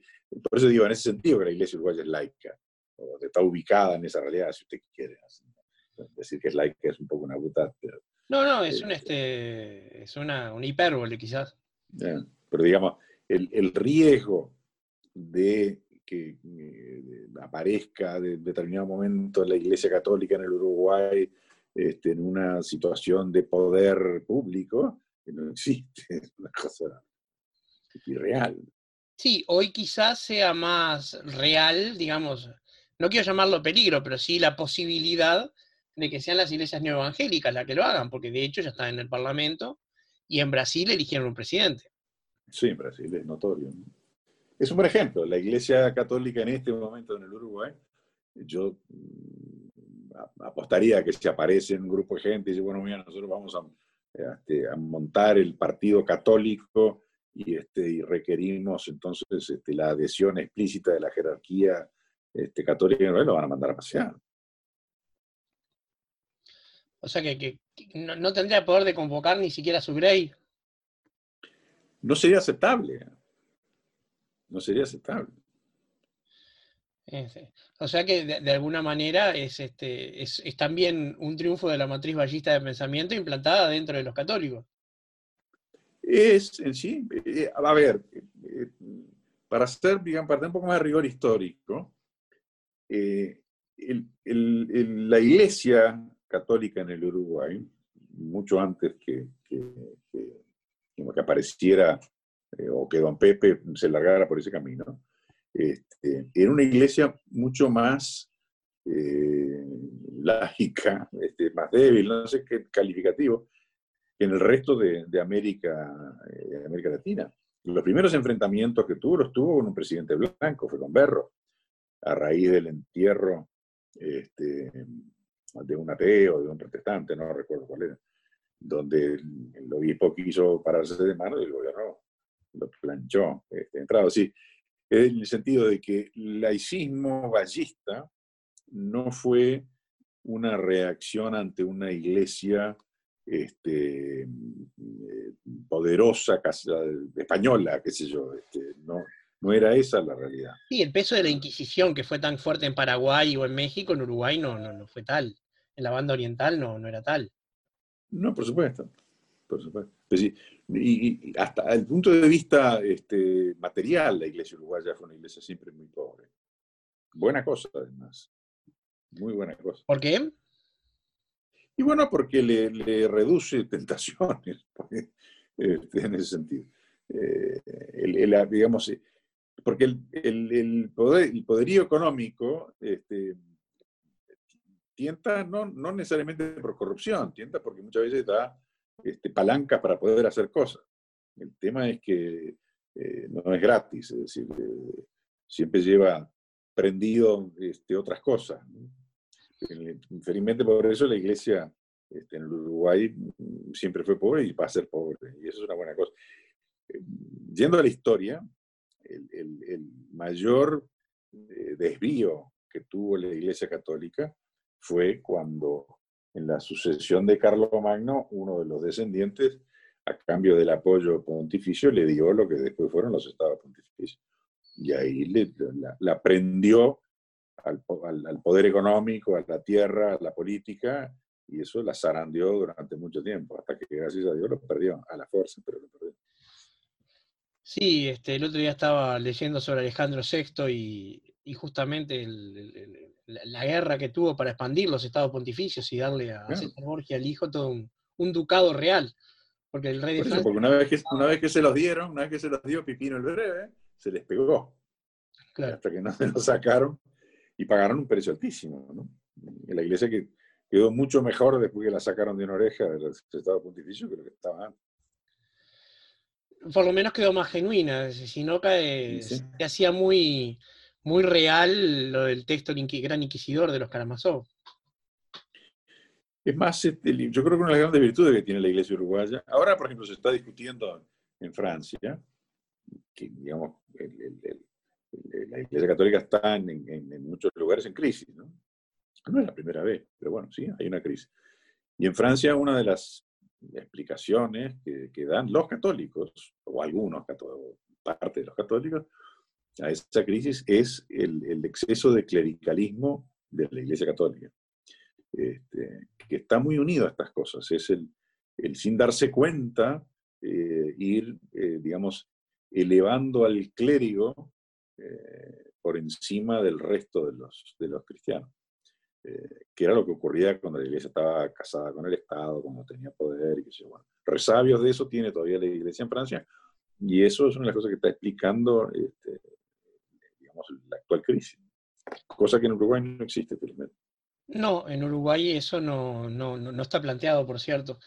Por eso digo, en ese sentido que la iglesia uruguaya es laica, o está ubicada en esa realidad, si usted quiere. Decir que es laica es un poco una puta. No, no, es, un, eh, este, es una, hipérbole quizás. pero digamos, el, el riesgo de que eh, aparezca de determinado momento la Iglesia Católica en el Uruguay este, en una situación de poder público que no existe, es una cosa irreal. Sí, hoy quizás sea más real, digamos, no quiero llamarlo peligro, pero sí la posibilidad de que sean las iglesias neoevangélicas las que lo hagan, porque de hecho ya están en el Parlamento y en Brasil eligieron un presidente. Sí, en Brasil es notorio. Es un buen ejemplo. La iglesia católica en este momento en el Uruguay, yo apostaría que si aparece un grupo de gente y dice, bueno, mira, nosotros vamos este, a, montar el partido católico y, este, y requerimos entonces este, la adhesión explícita de la jerarquía este, católica lo van a mandar a pasear. O sea que, no, tendría poder de convocar ni siquiera a su grey. No sería aceptable. No sería aceptable. O sea que de, alguna manera es, este, es, también un triunfo de la matriz ballista de pensamiento implantada dentro de los católicos. Es en sí, eh, a ver, eh, para hacer, digamos, para tener un poco más de rigor histórico, eh, la iglesia católica en el Uruguay, mucho antes que, que, que, apareciera o que don Pepe se largara por ese camino, este, era una iglesia mucho más eh, este, más débil, no sé qué calificativo, que en el resto de, América, eh, América Latina. Los primeros enfrentamientos que tuvo los tuvo con un presidente blanco, fue con Berro, a raíz del entierro este, de un ateo, de un protestante, no recuerdo cuál era, donde el, obispo quiso pararse de mano y el gobierno lo planchó. Este, entrado, sí, en el sentido de que el laicismo ballista no fue una reacción ante una iglesia este, eh, poderosa, española, qué sé yo, este, no, no era esa la realidad. Sí, el peso de la Inquisición que fue tan fuerte en Paraguay o en México, en Uruguay no, no, no fue tal. En la banda oriental no, no era tal. No, por supuesto. Por supuesto. Pues y, hasta el punto de vista este, material, la iglesia uruguaya fue una iglesia siempre muy pobre. Buena cosa, además. Muy buena cosa. ¿Por qué? Y bueno, porque le, reduce tentaciones, este, en ese sentido. Eh, el, digamos, eh, porque el, poder, el poderío económico este, tienta no, no necesariamente por corrupción, tienta porque muchas veces da este, palancas para poder hacer cosas. El tema es que eh, no es gratis, es decir, eh, siempre lleva prendido este, otras cosas. Infelizmente por eso la iglesia este, en Uruguay siempre fue pobre y va a ser pobre, y eso es una buena cosa. Eh, yendo a la historia, el, el mayor desvío que tuvo la iglesia católica fue cuando en la sucesión de Magno, uno de los descendientes, a cambio del apoyo pontificio, le dio lo que después fueron los estados pontificios. Y ahí la, prendió al, poder económico, a la tierra, a la política, y eso la zarandeó durante mucho tiempo, hasta que gracias a Dios lo perdió, a la fuerza, pero lo perdió. Sí, este, el otro día estaba leyendo sobre Alejandro VI y, justamente el, la, guerra que tuvo para expandir los estados pontificios y darle a César Borgia al hijo todo un, ducado real. Porque el rey de Francia... porque una vez, que, una vez que se los dieron, una vez que se los dio Pipino el Breve, se les pegó. Hasta que no se lo sacaron y pagaron un precio altísimo. ¿no? La iglesia que quedó mucho mejor después que la sacaron de una oreja del estado pontificio que lo que estaba antes por lo menos quedó más genuina, sino que se hacía muy, muy real lo del texto Gran Inquisidor de los Karamazov. Es más, este, yo creo que una de las grandes virtudes que tiene la iglesia uruguaya, ahora por ejemplo se está discutiendo en Francia, que digamos, la iglesia católica está en, muchos lugares en crisis, ¿no? No es la primera vez, pero bueno, sí, hay una crisis. Y en Francia una de las explicaciones que, que dan los católicos, o algunos católicos, parte de los católicos, a esa crisis es el, exceso de clericalismo de la Iglesia Católica, este, que está muy unido a estas cosas. Es el, sin darse cuenta, eh, ir, eh, digamos, elevando al clérigo eh, por encima del resto de los, de los cristianos. que era lo que ocurría cuando la iglesia estaba casada con el Estado, cuando tenía poder, y que bueno, resabios de eso tiene todavía la iglesia en Francia, y eso es una de las cosas que está explicando este, la actual crisis. Cosa que en Uruguay no existe, felizmente. No, en Uruguay eso no, no, está planteado, por cierto.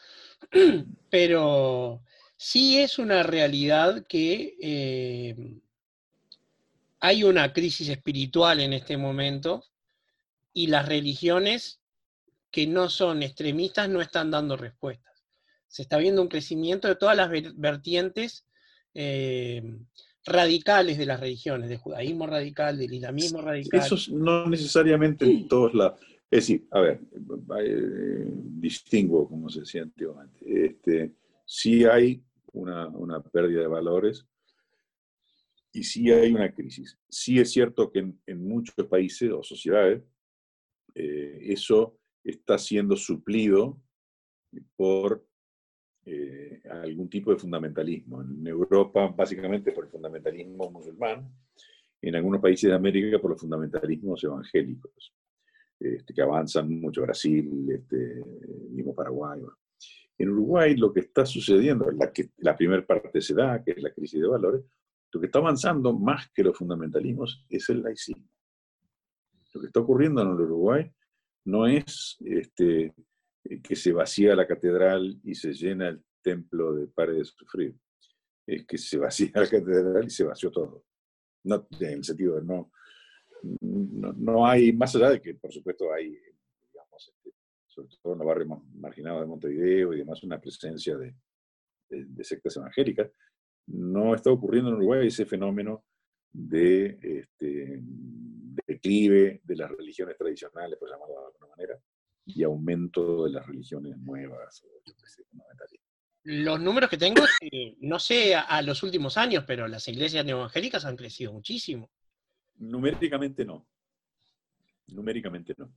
Pero sí es una realidad que eh, hay una crisis espiritual en este momento y las religiones que no son extremistas no están dando respuestas. Se está viendo un crecimiento de todas las vertientes eh, radicales de las religiones, del judaísmo radical, del islamismo radical. Eso no necesariamente en todos lados. Es decir, a ver, eh, distingo, como se decía antiguamente. Este, sí hay una, pérdida de valores y sí hay una crisis. Sí es cierto que en, muchos países o sociedades eh, eso está siendo suplido por eh, algún tipo de fundamentalismo. En Europa, básicamente por el fundamentalismo musulmán, en algunos países de América por los fundamentalismos evangélicos. Este, que avanzan mucho, Brasil, este, mismo Paraguay. En Uruguay lo que está sucediendo, la, la primera parte se da, que es la crisis de valores, lo que está avanzando más que los fundamentalismos es el laicismo. Lo que está ocurriendo en el Uruguay no es este, que se vacía la catedral y se llena el templo de Pare de Sufrir. Es que se vacía la catedral y se vació todo. No, en el sentido de no, no, hay, más allá de que, por supuesto, hay, digamos, este, sobre todo en los barrios marginados de Montevideo y demás, una presencia de, sectas evangélicas, no está ocurriendo en Uruguay ese fenómeno de este, declive de las religiones tradicionales, por llamarlo de alguna manera, y aumento de las religiones nuevas. Los números que tengo, no sé a, los últimos años, pero las iglesias evangélicas han crecido muchísimo. Numéricamente no. Numéricamente no.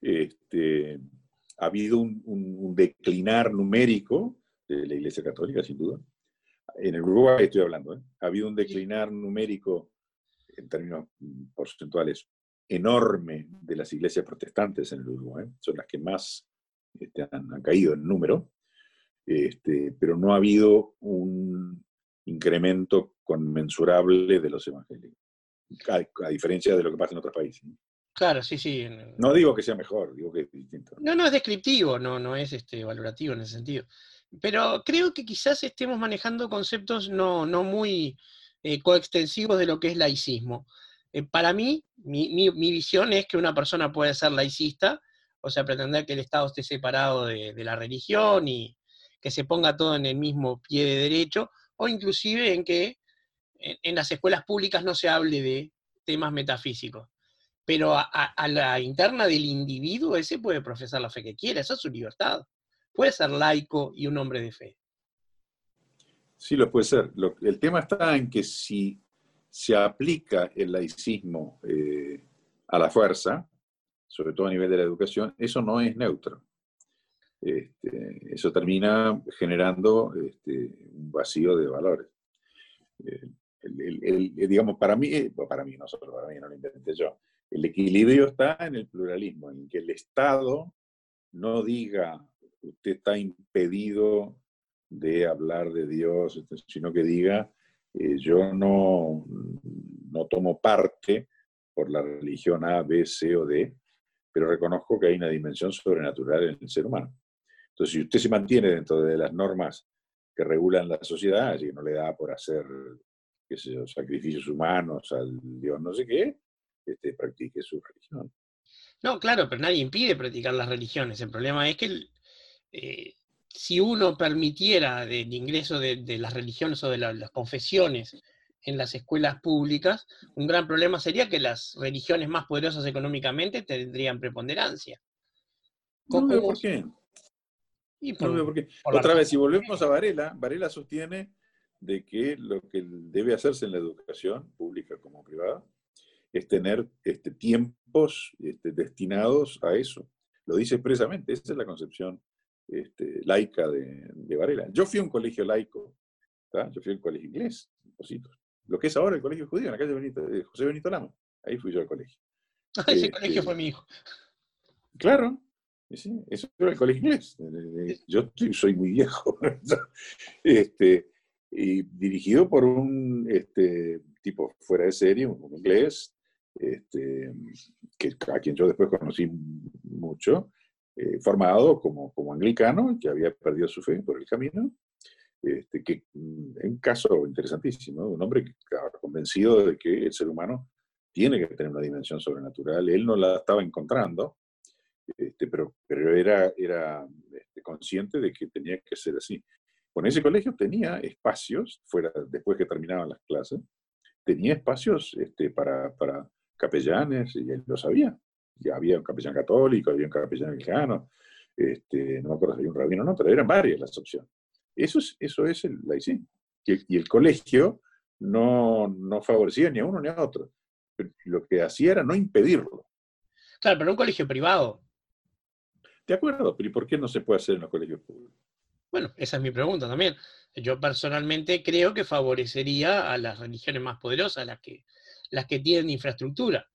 Este, ha habido un, declinar numérico de la Iglesia Católica, sin duda. En el Uruguay estoy hablando, ¿eh? ha habido un declinar numérico en términos porcentuales enorme de las iglesias protestantes en el Uruguay. Son las que más este, han, caído en número, este, pero no ha habido un incremento conmensurable de los evangélicos a, diferencia de lo que pasa en otros países. Claro, sí, sí. No digo que sea mejor, digo que es distinto. No, no es descriptivo, no, no es este, valorativo en ese sentido. Pero creo que quizás estemos manejando conceptos no, no muy eh, coextensivos de lo que es laicismo. Eh, para mí, mi, visión es que una persona puede ser laicista, o sea, pretender que el Estado esté separado de, de la religión y que se ponga todo en el mismo pie de derecho, o inclusive en que en, las escuelas públicas no se hable de temas metafísicos, pero a, la interna del individuo ese puede profesar la fe que quiera, esa es su libertad. Puede ser laico y un hombre de fe. Sí, lo puede ser. el tema está en que si se aplica el laicismo eh, a la fuerza, sobre todo a nivel de la educación, eso no es neutro. Este, eso termina generando este, un vacío de valores. Eh, el, digamos, para mí, eh, para mí, no para mí, no lo inventé yo, el equilibrio está en el pluralismo, en que el Estado no diga, usted está impedido de hablar de Dios, sino que diga, eh, yo no, no tomo parte por la religión A, B, C o D, pero reconozco que hay una dimensión sobrenatural en el ser humano. Entonces, si usted se mantiene dentro de las normas que regulan la sociedad, así que no le da por hacer qué sé yo, sacrificios humanos al Dios no sé qué, este, practique su religión. No, claro, pero nadie impide practicar las religiones. El problema es que eh, si uno permitiera el ingreso de, las religiones o de las confesiones en las escuelas públicas, un gran problema sería que las religiones más poderosas económicamente tendrían preponderancia. No veo por qué. no veo por qué. Otra vez, si volvemos a Varela, Varela sostiene de que lo que debe hacerse en la educación, pública como privada, es tener este, tiempos este, destinados a eso. Lo dice expresamente, esa es la concepción este, laica de, Varela. Yo fui a un colegio laico, yo fui a un colegio inglés, lo que es ahora el colegio judío, en la calle de José Benito Lama. Ahí fui yo al colegio. Ese colegio fue mi hijo. Claro, eso era el colegio inglés. Yo soy muy viejo. este, y dirigido por un este, tipo fuera de serie, un inglés, este, que, a quien yo después conocí mucho, eh, formado como, como anglicano, que había perdido su fe por el camino, este, que mm, un caso interesantísimo, un hombre que, convencido de que el ser humano tiene que tener una dimensión sobrenatural, él no la estaba encontrando, este, pero, pero era, era este, consciente de que tenía que ser así. Con ese colegio tenía espacios, fuera, después que terminaban las clases, tenía espacios para, para capellanes, y él lo sabía. Ya había un capellán católico, había un capellán mexicano, este, no me acuerdo si había un rabino o no, pero eran varias las opciones. Eso es, eso es el laicín. Y, y el colegio no, no favorecía ni a uno ni a otro. Lo que hacía era no impedirlo. Claro, pero un colegio privado. De acuerdo, pero ¿y por qué no se puede hacer en los colegios públicos? Bueno, esa es mi pregunta también. Yo personalmente creo que favorecería a las religiones más poderosas, las que, las que tienen infraestructura.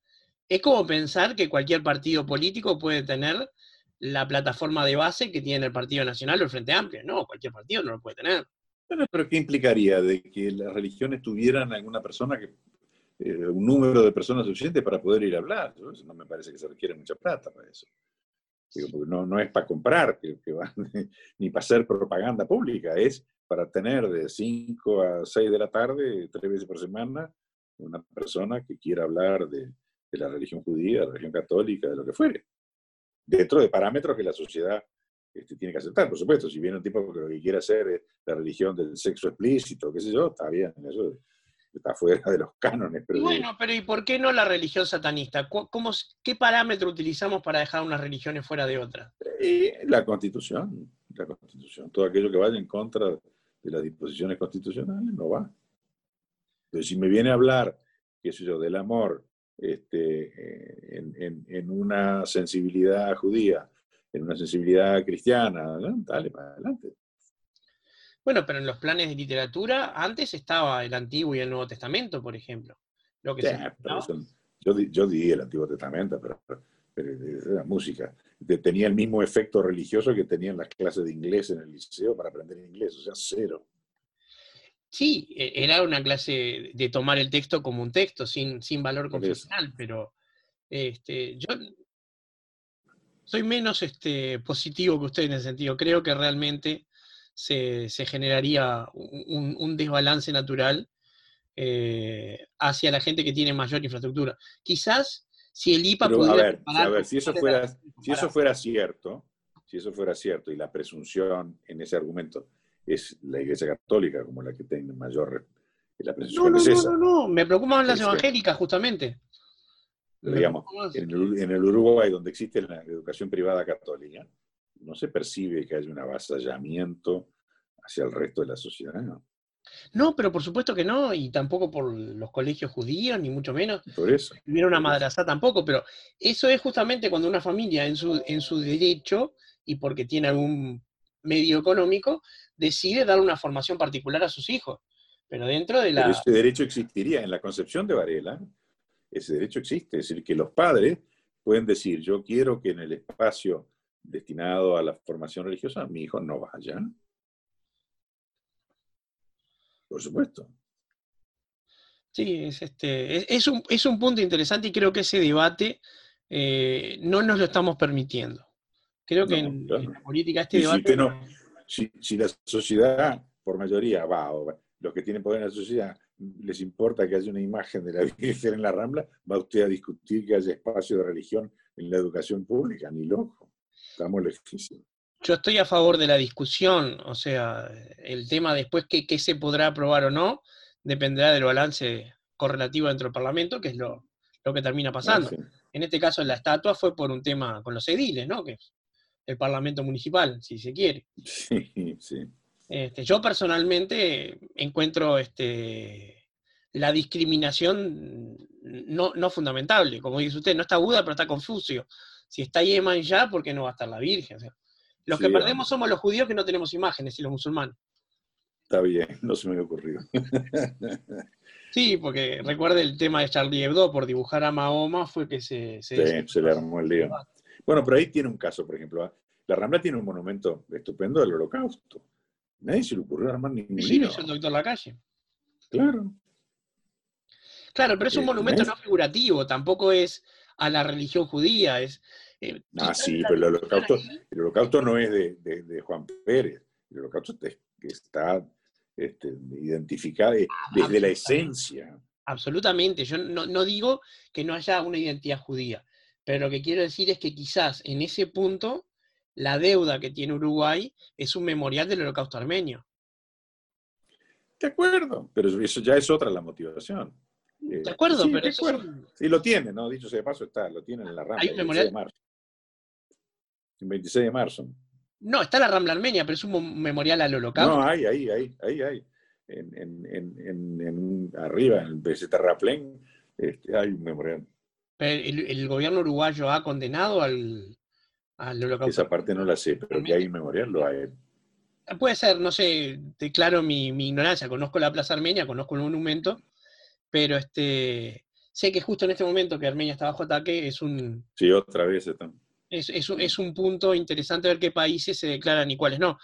Es como pensar que cualquier partido político puede tener la plataforma de base que tiene el Partido Nacional o el Frente Amplio. No, cualquier partido no lo puede tener. Bueno, pero ¿qué implicaría de que las religiones tuvieran alguna persona que eh, un número de personas suficiente para poder ir a hablar? no me parece que se requiere mucha plata para eso no, no es para comprar, que, ni para hacer propaganda pública, es para tener de 5 a 6 de la tarde, tres veces por semana, una persona que quiera hablar de, la religión judía, de la religión católica, de lo que fuere, dentro de parámetros que la sociedad este, tiene que aceptar, por supuesto. Si viene un tipo que lo que quiere hacer es la religión del sexo explícito, qué sé yo, está bien, eso está fuera de los cánones. Pero bueno, pero ¿y por qué no la religión satanista? ¿Cómo, ¿Qué parámetro utilizamos para dejar unas religiones fuera de otras? la constitución, la constitución. Todo aquello que vaya en contra de las disposiciones constitucionales no va. Entonces, si me viene a hablar, qué sé yo, del amor este, en, una sensibilidad judía, en una sensibilidad cristiana, dale, para adelante. Bueno, pero en los planes de literatura antes estaba el Antiguo y el Nuevo Testamento, por ejemplo. Lo que yo, yo di el Antiguo Testamento, pero, era música. Tenía el mismo efecto religioso que tenían las clases de inglés en el liceo para aprender inglés, o sea, cero. Sí, e, era una clase de tomar el texto como un texto, sin, sin valor confesional, pero este, yo soy menos este, positivo que usted en ese sentido. Creo que realmente se, generaría un, desbalance natural eh, hacia la gente que tiene mayor infraestructura. Quizás si el IPA pudiera... A ver, si eso fuera, si eso fuera cierto, si eso fuera cierto y la presunción en ese argumento es la Iglesia Católica como la que tiene mayor... La no, no, no, no, no, me preocupan las evangélicas justamente. Digamos, en el, en el Uruguay, donde existe la educación privada católica, no se percibe que haya un avasallamiento hacia el resto de la sociedad. ¿no? No, pero por supuesto que no, y tampoco por los colegios judíos, ni mucho menos. Por eso. Hubiera una madraza tampoco, pero eso es justamente cuando una familia en su, en su derecho, y porque tiene algún medio económico, decide dar una formación particular a sus hijos. Pero dentro de la... ese derecho existiría en la concepción de Varela. Ese derecho existe. Es decir, que los padres pueden decir, yo quiero que en el espacio destinado a la formación religiosa, mi hijo no vaya. Por supuesto. Sí, es, este, es, un, es un punto interesante y creo que ese debate eh, no nos lo estamos permitiendo. Creo que en, la política este debate... Si, si, la sociedad, por mayoría, va, o los que tienen poder en la sociedad, les importa que haya una imagen de la Virgen en la Rambla, va usted a discutir que haya espacio de religión en la educación pública, ni loco. Estamos lejísimos. Yo estoy a favor de la discusión, o sea, el tema después que, se podrá aprobar o no dependerá del balance correlativo dentro del Parlamento, que es lo, que termina pasando. En este caso, la estatua fue por un tema con los ediles, ¿no? Que el Parlamento Municipal, si se quiere. Sí, sí. Este, yo personalmente encuentro este, la discriminación no, no fundamentable. Como dice usted, no está Buda, pero está Confucio si está Yeman ya, ¿por qué no va a estar la Virgen? los que perdemos somos los judíos que no tenemos imágenes y los musulmanes. Está bien, no se me había ocurrido. sí, porque recuerde el tema de Charlie Hebdo, por dibujar a Mahoma fue que se... se sí, se le armó el lío. Bueno, pero ahí tiene un caso, por ejemplo. ¿ah? La Rambla tiene un monumento estupendo del holocausto. Nadie se le ocurrió armar ningún Sí, lo hizo el doctor Lacalle. Claro. Claro, pero es un monumento no figurativo, tampoco es a la religión judía. Es, eh, ah, sí, pero el holocausto, el holocausto no es de, Juan Pérez, el holocausto está este, identificado ah, desde la esencia. Absolutamente, yo no, digo que no haya una identidad judía, pero lo que quiero decir es que quizás en ese punto la deuda que tiene Uruguay es un memorial del holocausto armenio. De acuerdo, pero eso ya es otra la motivación. de acuerdo, pero sí, lo tiene, ¿no? Dicho sea de paso, está, lo tiene en la Rambla. ¿Hay memorial? 26 de marzo. El 26 de marzo. No, está la Rambla Armenia, pero es un memorial al holocausto. No, hay, ahí, ahí, ahí, ahí. En, en, en, en arriba, en el terraplén, este, hay un memorial. El, gobierno uruguayo ha condenado al, al holocausto. Esa parte no la sé, pero que hay memorial lo hay. Puede ser, no sé, declaro mi, mi ignorancia, conozco la Plaza Armenia, conozco el monumento, pero este, sé que justo en este momento que Armenia está bajo ataque es un... Sí, otra vez están. Es, es, un punto interesante ver qué países se declaran y cuáles no.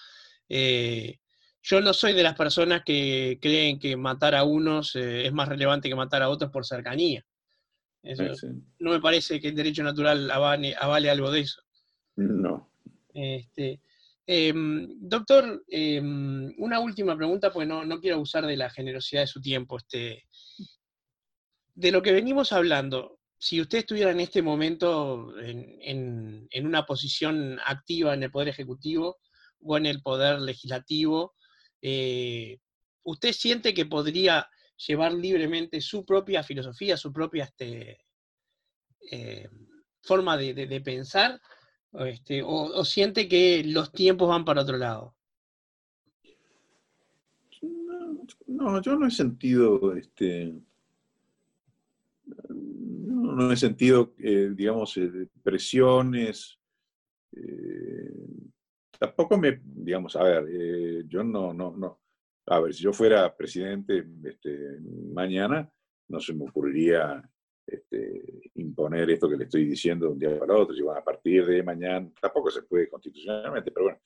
Eh, yo no soy de las personas que creen que matar a unos eh, es más relevante que matar a otros por cercanía. No me parece que el derecho natural avale, algo de eso. No. Este, em, doctor, em, una última pregunta, pues no, no, quiero abusar de la generosidad de su tiempo. Este, de lo que venimos hablando, si usted estuviera en este momento en, una posición activa en el Poder Ejecutivo o en el Poder Legislativo, eh, ¿usted siente que podría llevar libremente su propia filosofía, su propia este, eh, forma de, pensar? Este, o, siente que los tiempos van para otro lado? No, yo no he sentido este, no he sentido, eh, digamos, eh, presiones. Tampoco me, digamos, a ver, yo no, no, no. A ver, si yo fuera presidente este, mañana, no se me ocurriría este, imponer esto que le estoy diciendo de un día para otro. Si van a partir de mañana, tampoco se puede constitucionalmente, pero bueno,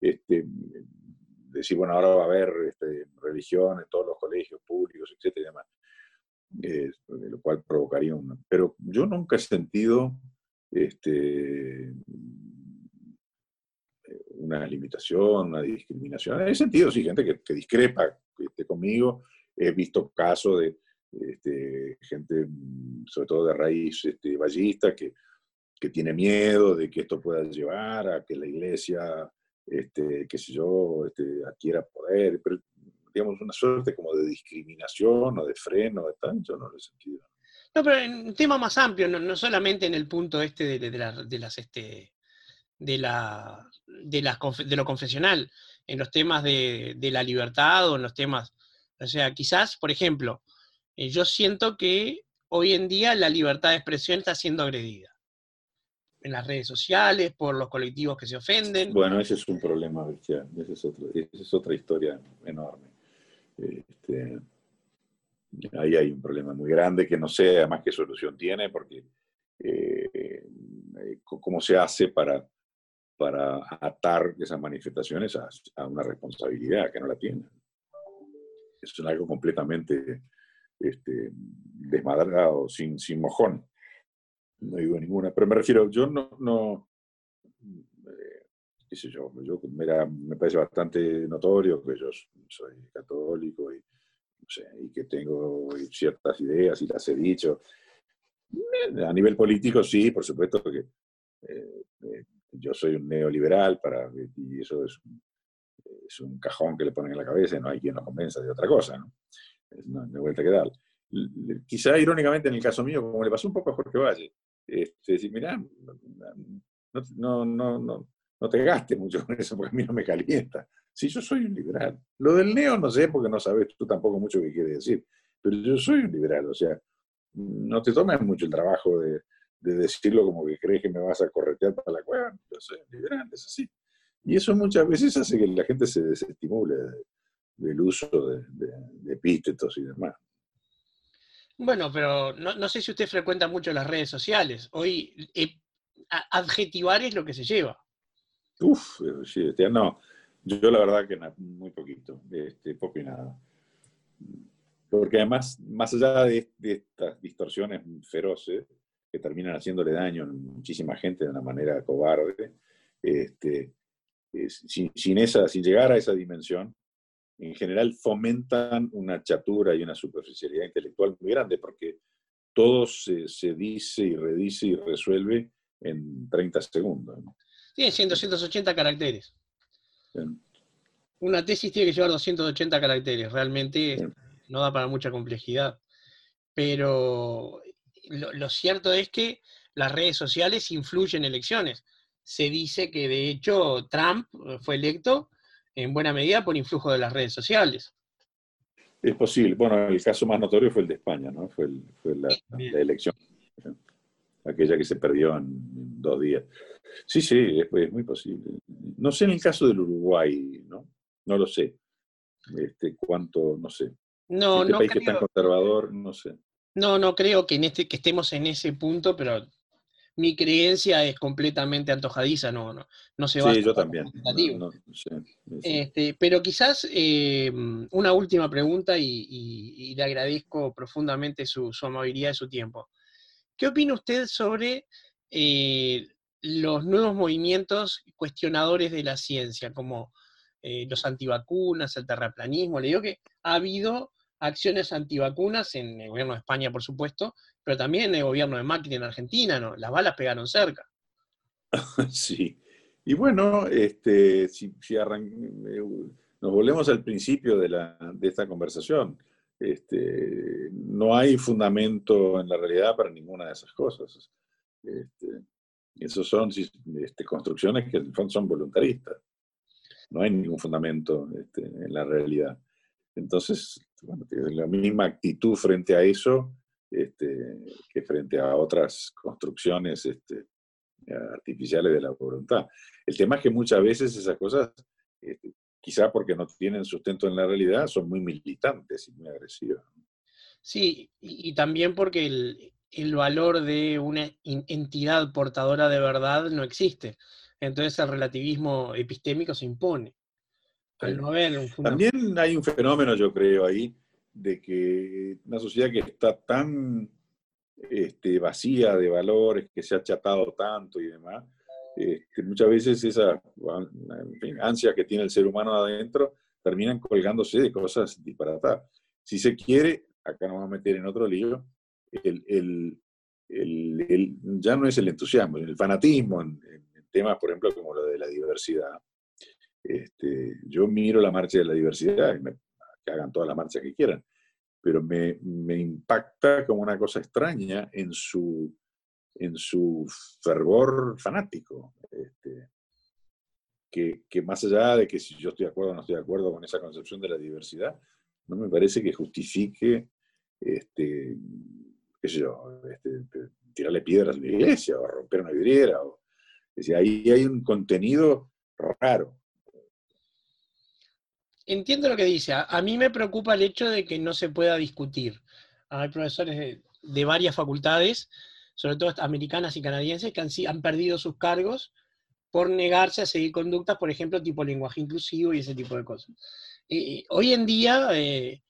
este, decir, bueno, ahora va a haber este, religión en todos los colegios públicos, etcétera demás. Eh, lo cual provocaría una... Pero yo nunca he sentido este, una limitación, una discriminación. He sentido, sí, gente que, discrepa este, conmigo. He visto casos de este, gente, sobre todo de raíz este, vallista, que, que tiene miedo de que esto pueda llevar a que la iglesia, este, qué sé yo, este, adquiera poder. Pero digamos, una suerte como de discriminación o de freno, de tal, yo no lo he sentido. No, pero en un tema más amplio, no, solamente en el punto este de, las este de la de de lo confesional, en los temas de, la libertad o en los temas, o sea, quizás, por ejemplo, eh, yo siento que hoy en día la libertad de expresión está siendo agredida en las redes sociales, por los colectivos que se ofenden. Bueno, ese es un problema bestial, esa es, esa es otra historia enorme. Este, ahí hay un problema muy grande que no sé además qué solución tiene, porque eh, eh, cómo se hace para, para atar esas manifestaciones a, una responsabilidad que no la tienen. Es algo completamente este, desmadrado, sin, sin mojón. No digo ninguna, pero me refiero, yo no, no qué sé yo, yo me parece bastante notorio que yo soy católico y, que tengo ciertas ideas y las he dicho. A nivel político, sí, por supuesto que eh, eh, yo soy un neoliberal para, y eso es, es, un cajón que le ponen en la cabeza y no hay quien lo convenza de otra cosa, ¿no? Es una, vuelta que dar. Quizá irónicamente en el caso mío, como le pasó un poco a Jorge Valle, este, decir, mirá, no, no, no, no te gastes mucho con eso porque a mí no me calienta. Si yo soy un liberal. Lo del neo no sé porque no sabes tú tampoco mucho qué quiere decir, pero yo soy un liberal, o sea, no te tomes mucho el trabajo de, decirlo como que crees que me vas a corretear para la cueva. Yo soy liberal, es así. Y eso muchas veces hace que la gente se desestimule del uso de, epítetos y demás. Bueno, pero no, sé si usted frecuenta mucho las redes sociales. Hoy eh, adjetivar es lo que se lleva. Uf, sí, este, no, yo la verdad que muy poquito, este, poco y nada. Porque además, más allá de, estas distorsiones feroces que terminan haciéndole daño a muchísima gente de una manera cobarde, este, sin, esa, sin llegar a esa dimensión, en general fomentan una chatura y una superficialidad intelectual muy grande, porque todo se, se dice y redice y resuelve en 30 segundos. Tiene 100, 280 caracteres. Una tesis tiene que llevar 280 caracteres, realmente no da para mucha complejidad. pero lo, cierto es que las redes sociales influyen en elecciones. Se dice que de hecho Trump fue electo en buena medida por influjo de las redes sociales. Es posible. Bueno, el caso más notorio fue el de España, ¿no? Fue, la, elección, aquella que se perdió en, dos días. Sí, sí, es, muy posible. No sé en el caso del Uruguay, ¿no? No lo sé. Este, cuánto, no sé. No, este no país que es tan conservador, no sé. No, no creo que, en este, que estemos en ese punto, pero mi creencia es completamente antojadiza, no, no, no se va Sí, yo también. Este, pero quizás eh, una última pregunta y, le agradezco profundamente su, amabilidad y su tiempo. ¿Qué opina usted sobre eh, los nuevos movimientos cuestionadores de la ciencia, como eh, los antivacunas, el terraplanismo? Le digo que ha habido acciones antivacunas en el gobierno de España, por supuesto, pero también en el gobierno de Macri en Argentina, ¿no? Las balas pegaron cerca. Sí. Y bueno, este, si, eh, nos volvemos al principio de, la, de esta conversación. Este, no hay fundamento en la realidad para ninguna de esas cosas. Este, esos son este, construcciones que en fondo son voluntaristas. No hay ningún fundamento este, en la realidad. Entonces, la misma actitud frente a eso este, que frente a otras construcciones este, artificiales de la voluntad. El tema es que muchas veces esas cosas, este, quizá porque no tienen sustento en la realidad, son muy militantes y muy agresivas. Sí, y, también porque el, el, valor de una entidad portadora de verdad no existe. Entonces el relativismo epistémico se impone. También hay un fenómeno, yo creo, ahí, de que una sociedad que está tan este, vacía de valores, que se ha achatado tanto y demás, este, muchas veces esa ansia que tiene el ser humano adentro terminan colgándose de cosas disparatadas. Si se quiere, acá nos vamos a meter en otro lío, el, ya no es el entusiasmo, el fanatismo en, en temas, por ejemplo, como lo de la diversidad este, yo miro la marcha de la diversidad y me, que hagan toda la marcha que quieran, pero me, me, impacta como una cosa extraña en su, en su fervor fanático. Este, que, que, más allá de que si yo estoy de acuerdo o no estoy de acuerdo con esa concepción de la diversidad, no me parece que justifique, este, qué sé yo, este, tirarle piedras a la iglesia o romper una vidriera. O, es ahí hay un contenido raro. Entiendo lo que dice. A, mí me preocupa el hecho de que no se pueda discutir. Hay profesores de, varias facultades, sobre todo americanas y canadienses, que han, perdido sus cargos por negarse a seguir conductas, por ejemplo, tipo lenguaje inclusivo y ese tipo de cosas. hoy en día, eh,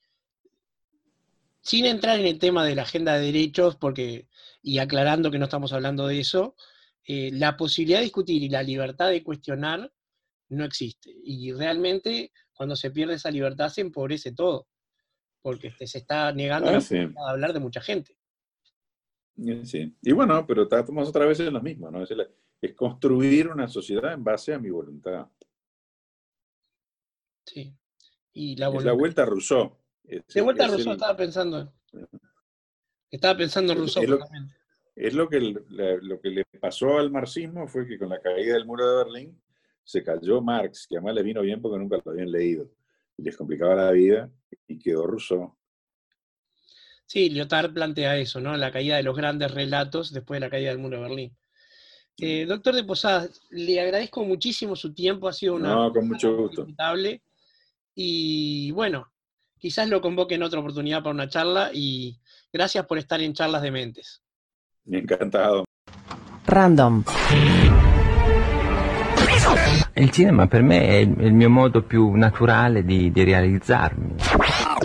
sin entrar en el tema de la agenda de derechos, porque, y aclarando que no estamos hablando de eso, eh, la posibilidad de discutir y la libertad de cuestionar no existe. Y realmente cuando se pierde esa libertad se empobrece todo, porque este, se está negando ah, a hablar de mucha gente. Sí, y bueno, pero estamos otra vez en lo mismo, ¿no? Es, construir una sociedad en base a mi voluntad. Sí. Y la, es la vuelta a Rousseau. de vuelta a Rousseau estaba pensando. Estaba pensando en Rousseau. Es lo, que, lo que le pasó al marxismo fue que con la caída del muro de Berlín se cayó Marx, que además le vino bien porque nunca lo habían leído. Les complicaba la vida y quedó Rousseau. Sí, Lyotard plantea eso, ¿no? La caída de los grandes relatos después de la caída del muro de Berlín. Eh, doctor de Posadas, le agradezco muchísimo su tiempo, ha sido una... No, con mucho gusto. Y bueno, quizás lo convoque en otra oportunidad para una charla y gracias por estar en Charlas de Mentes. Encantado. Random. Il cinema per me è il mio modo più naturale di, di realizzarmi.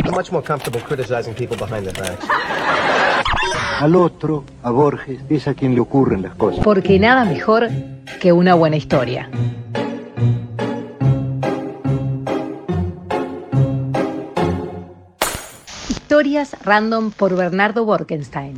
I'm much more comfortable criticizing people behind their backs. Al otro, a Borges, es a quien le ocurren las cosas. Porque nada mejor que una buena historia. Historias random por Bernardo Borkenstein.